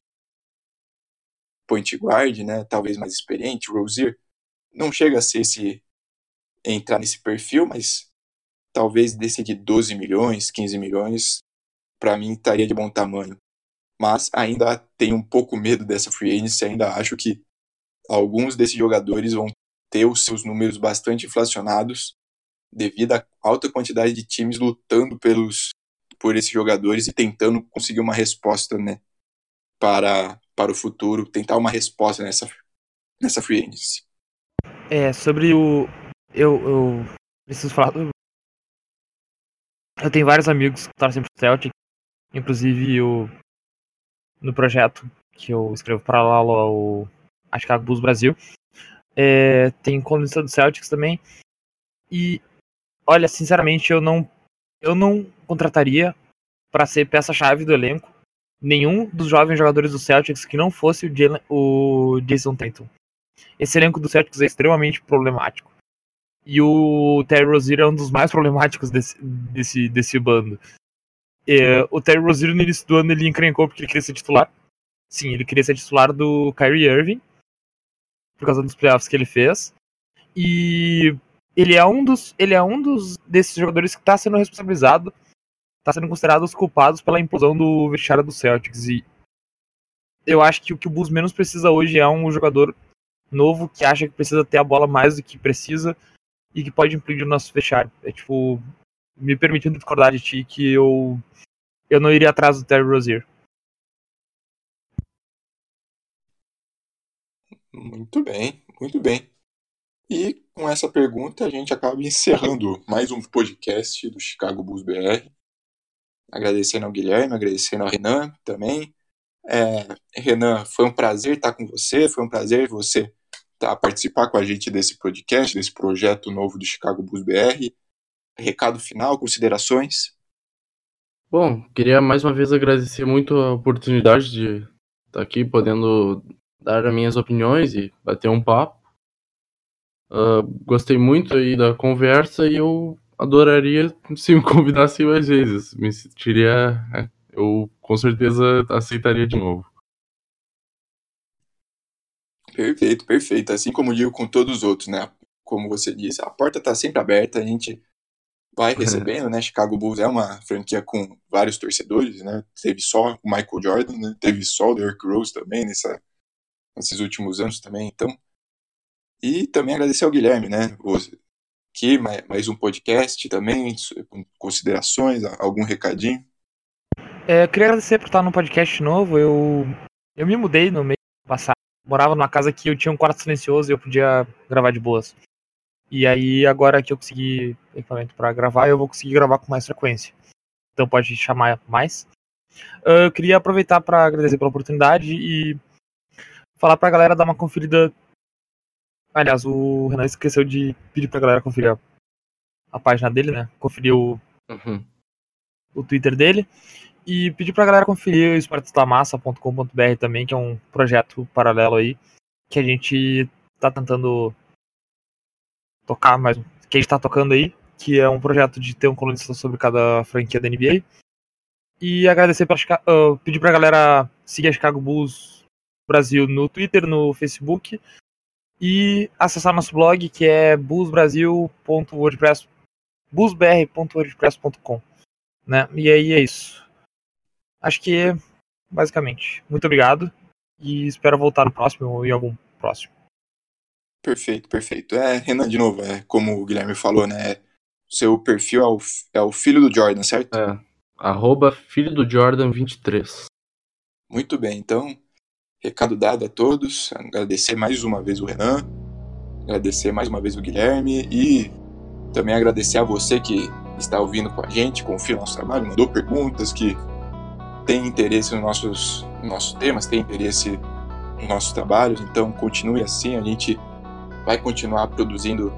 point guard, né, talvez mais experiente, o Rozier, não chega a ser esse entrar nesse perfil, mas talvez desse de 12 milhões, 15 milhões, para mim estaria de bom tamanho. Mas ainda tenho um pouco medo dessa free agency, ainda acho que alguns desses jogadores vão ter os seus números bastante inflacionados devido à alta quantidade de times lutando pelos por esses jogadores e tentando conseguir uma resposta, né, para para o futuro, tentar uma resposta nessa nessa free agency. É, sobre o eu, eu preciso falar do... Eu tenho vários amigos que torcem pro Celtic, inclusive o no projeto que eu escrevo para lá o a Chicago Bulls Brasil. É, tem colunista do Celtics também. E olha, sinceramente, eu não eu não contrataria para ser peça-chave do elenco nenhum dos jovens jogadores do Celtics que não fosse o, Jalen, o Jason Tatum. Esse elenco do Celtics é extremamente problemático. E o Terry Rozier é um dos mais problemáticos desse, desse, desse bando. É, o Terry Rozier no início do ano ele encrencou porque ele queria ser titular. Sim, ele queria ser titular do Kyrie Irving por causa dos playoffs que ele fez. E ele é um dos, ele é um dos desses jogadores que está sendo responsabilizado, está sendo considerado os culpados pela implosão do vestiário do Celtics. E eu acho que o que o Bulls menos precisa hoje é um jogador novo que acha que precisa ter a bola mais do que precisa e que pode impedir o nosso vestiário. É tipo, me permitindo discordar de ti que eu eu não iria atrás do Terry Rozier. Muito bem, muito bem. E com essa pergunta a gente acaba encerrando mais um podcast do Chicago Bulls BR. Agradecendo ao Guilherme, agradecendo ao Renan também. É, Renan, foi um prazer estar com você, foi um prazer você estar, participar com a gente desse podcast, desse projeto novo do Chicago Bulls BR. Recado final, considerações? Bom, queria mais uma vez agradecer muito a oportunidade de estar aqui podendo dar as minhas opiniões e bater um papo. Uh, gostei muito aí da conversa e eu adoraria se me convidassem mais vezes. Me sentiria. Eu com certeza aceitaria de novo. Perfeito, perfeito. Assim como digo com todos os outros, né? Como você disse, a porta está sempre aberta, a gente vai recebendo, né? Chicago Bulls é uma franquia com vários torcedores, né? Teve só o Michael Jordan, né? Teve só o Derrick Rose também nessa nesses últimos anos também, então. E também agradecer ao Guilherme, né? Aqui, mais um podcast também, com considerações, algum recadinho. É, eu queria agradecer por estar no podcast novo. Eu, eu me mudei no mês passado. Morava numa casa que eu tinha um quarto silencioso e eu podia gravar de boas. E aí, agora que eu consegui equipamento para gravar, eu vou conseguir gravar com mais frequência. Então pode chamar mais. Eu queria aproveitar para agradecer pela oportunidade e falar pra galera dar uma conferida. Aliás, o Renan esqueceu de pedir pra galera conferir a, a página dele, né? Conferir o, uhum. o Twitter dele. E pedir pra galera conferir o esportestamassa.com.br também, que é um projeto paralelo aí, que a gente tá tentando tocar, mas que a gente tá tocando aí, que é um projeto de ter um colunista sobre cada franquia da NBA. E agradecer pra uh, pedir pra galera seguir a Chicago Bulls Brasil no Twitter, no Facebook e acessar nosso blog que é busbrasil.wordpress busbr.wordpress.com, né? E aí é isso. Acho que é basicamente. Muito obrigado e espero voltar no próximo ou em algum próximo. Perfeito, perfeito. É, Renan, de novo, é como o Guilherme falou, né? Seu perfil é o, é o filho do Jordan, certo? É. Arroba filho do Jordan 23. Muito bem, então Recado dado a todos. Agradecer mais uma vez o Renan, agradecer mais uma vez o Guilherme e também agradecer a você que está ouvindo com a gente, confia no nosso trabalho, mandou perguntas, que tem interesse nos nossos, nos nossos temas, tem interesse nos nossos trabalhos. Então continue assim, a gente vai continuar produzindo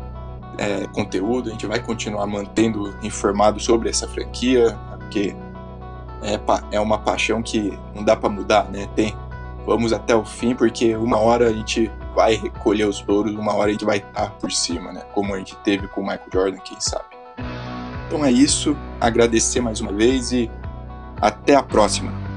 é, conteúdo, a gente vai continuar mantendo informado sobre essa franquia, porque é, é uma paixão que não dá para mudar, né? Tem vamos até o fim, porque uma hora a gente vai recolher os louros, uma hora a gente vai estar por cima, né? Como a gente teve com o Michael Jordan, quem sabe. Então é isso, agradecer mais uma vez e até a próxima.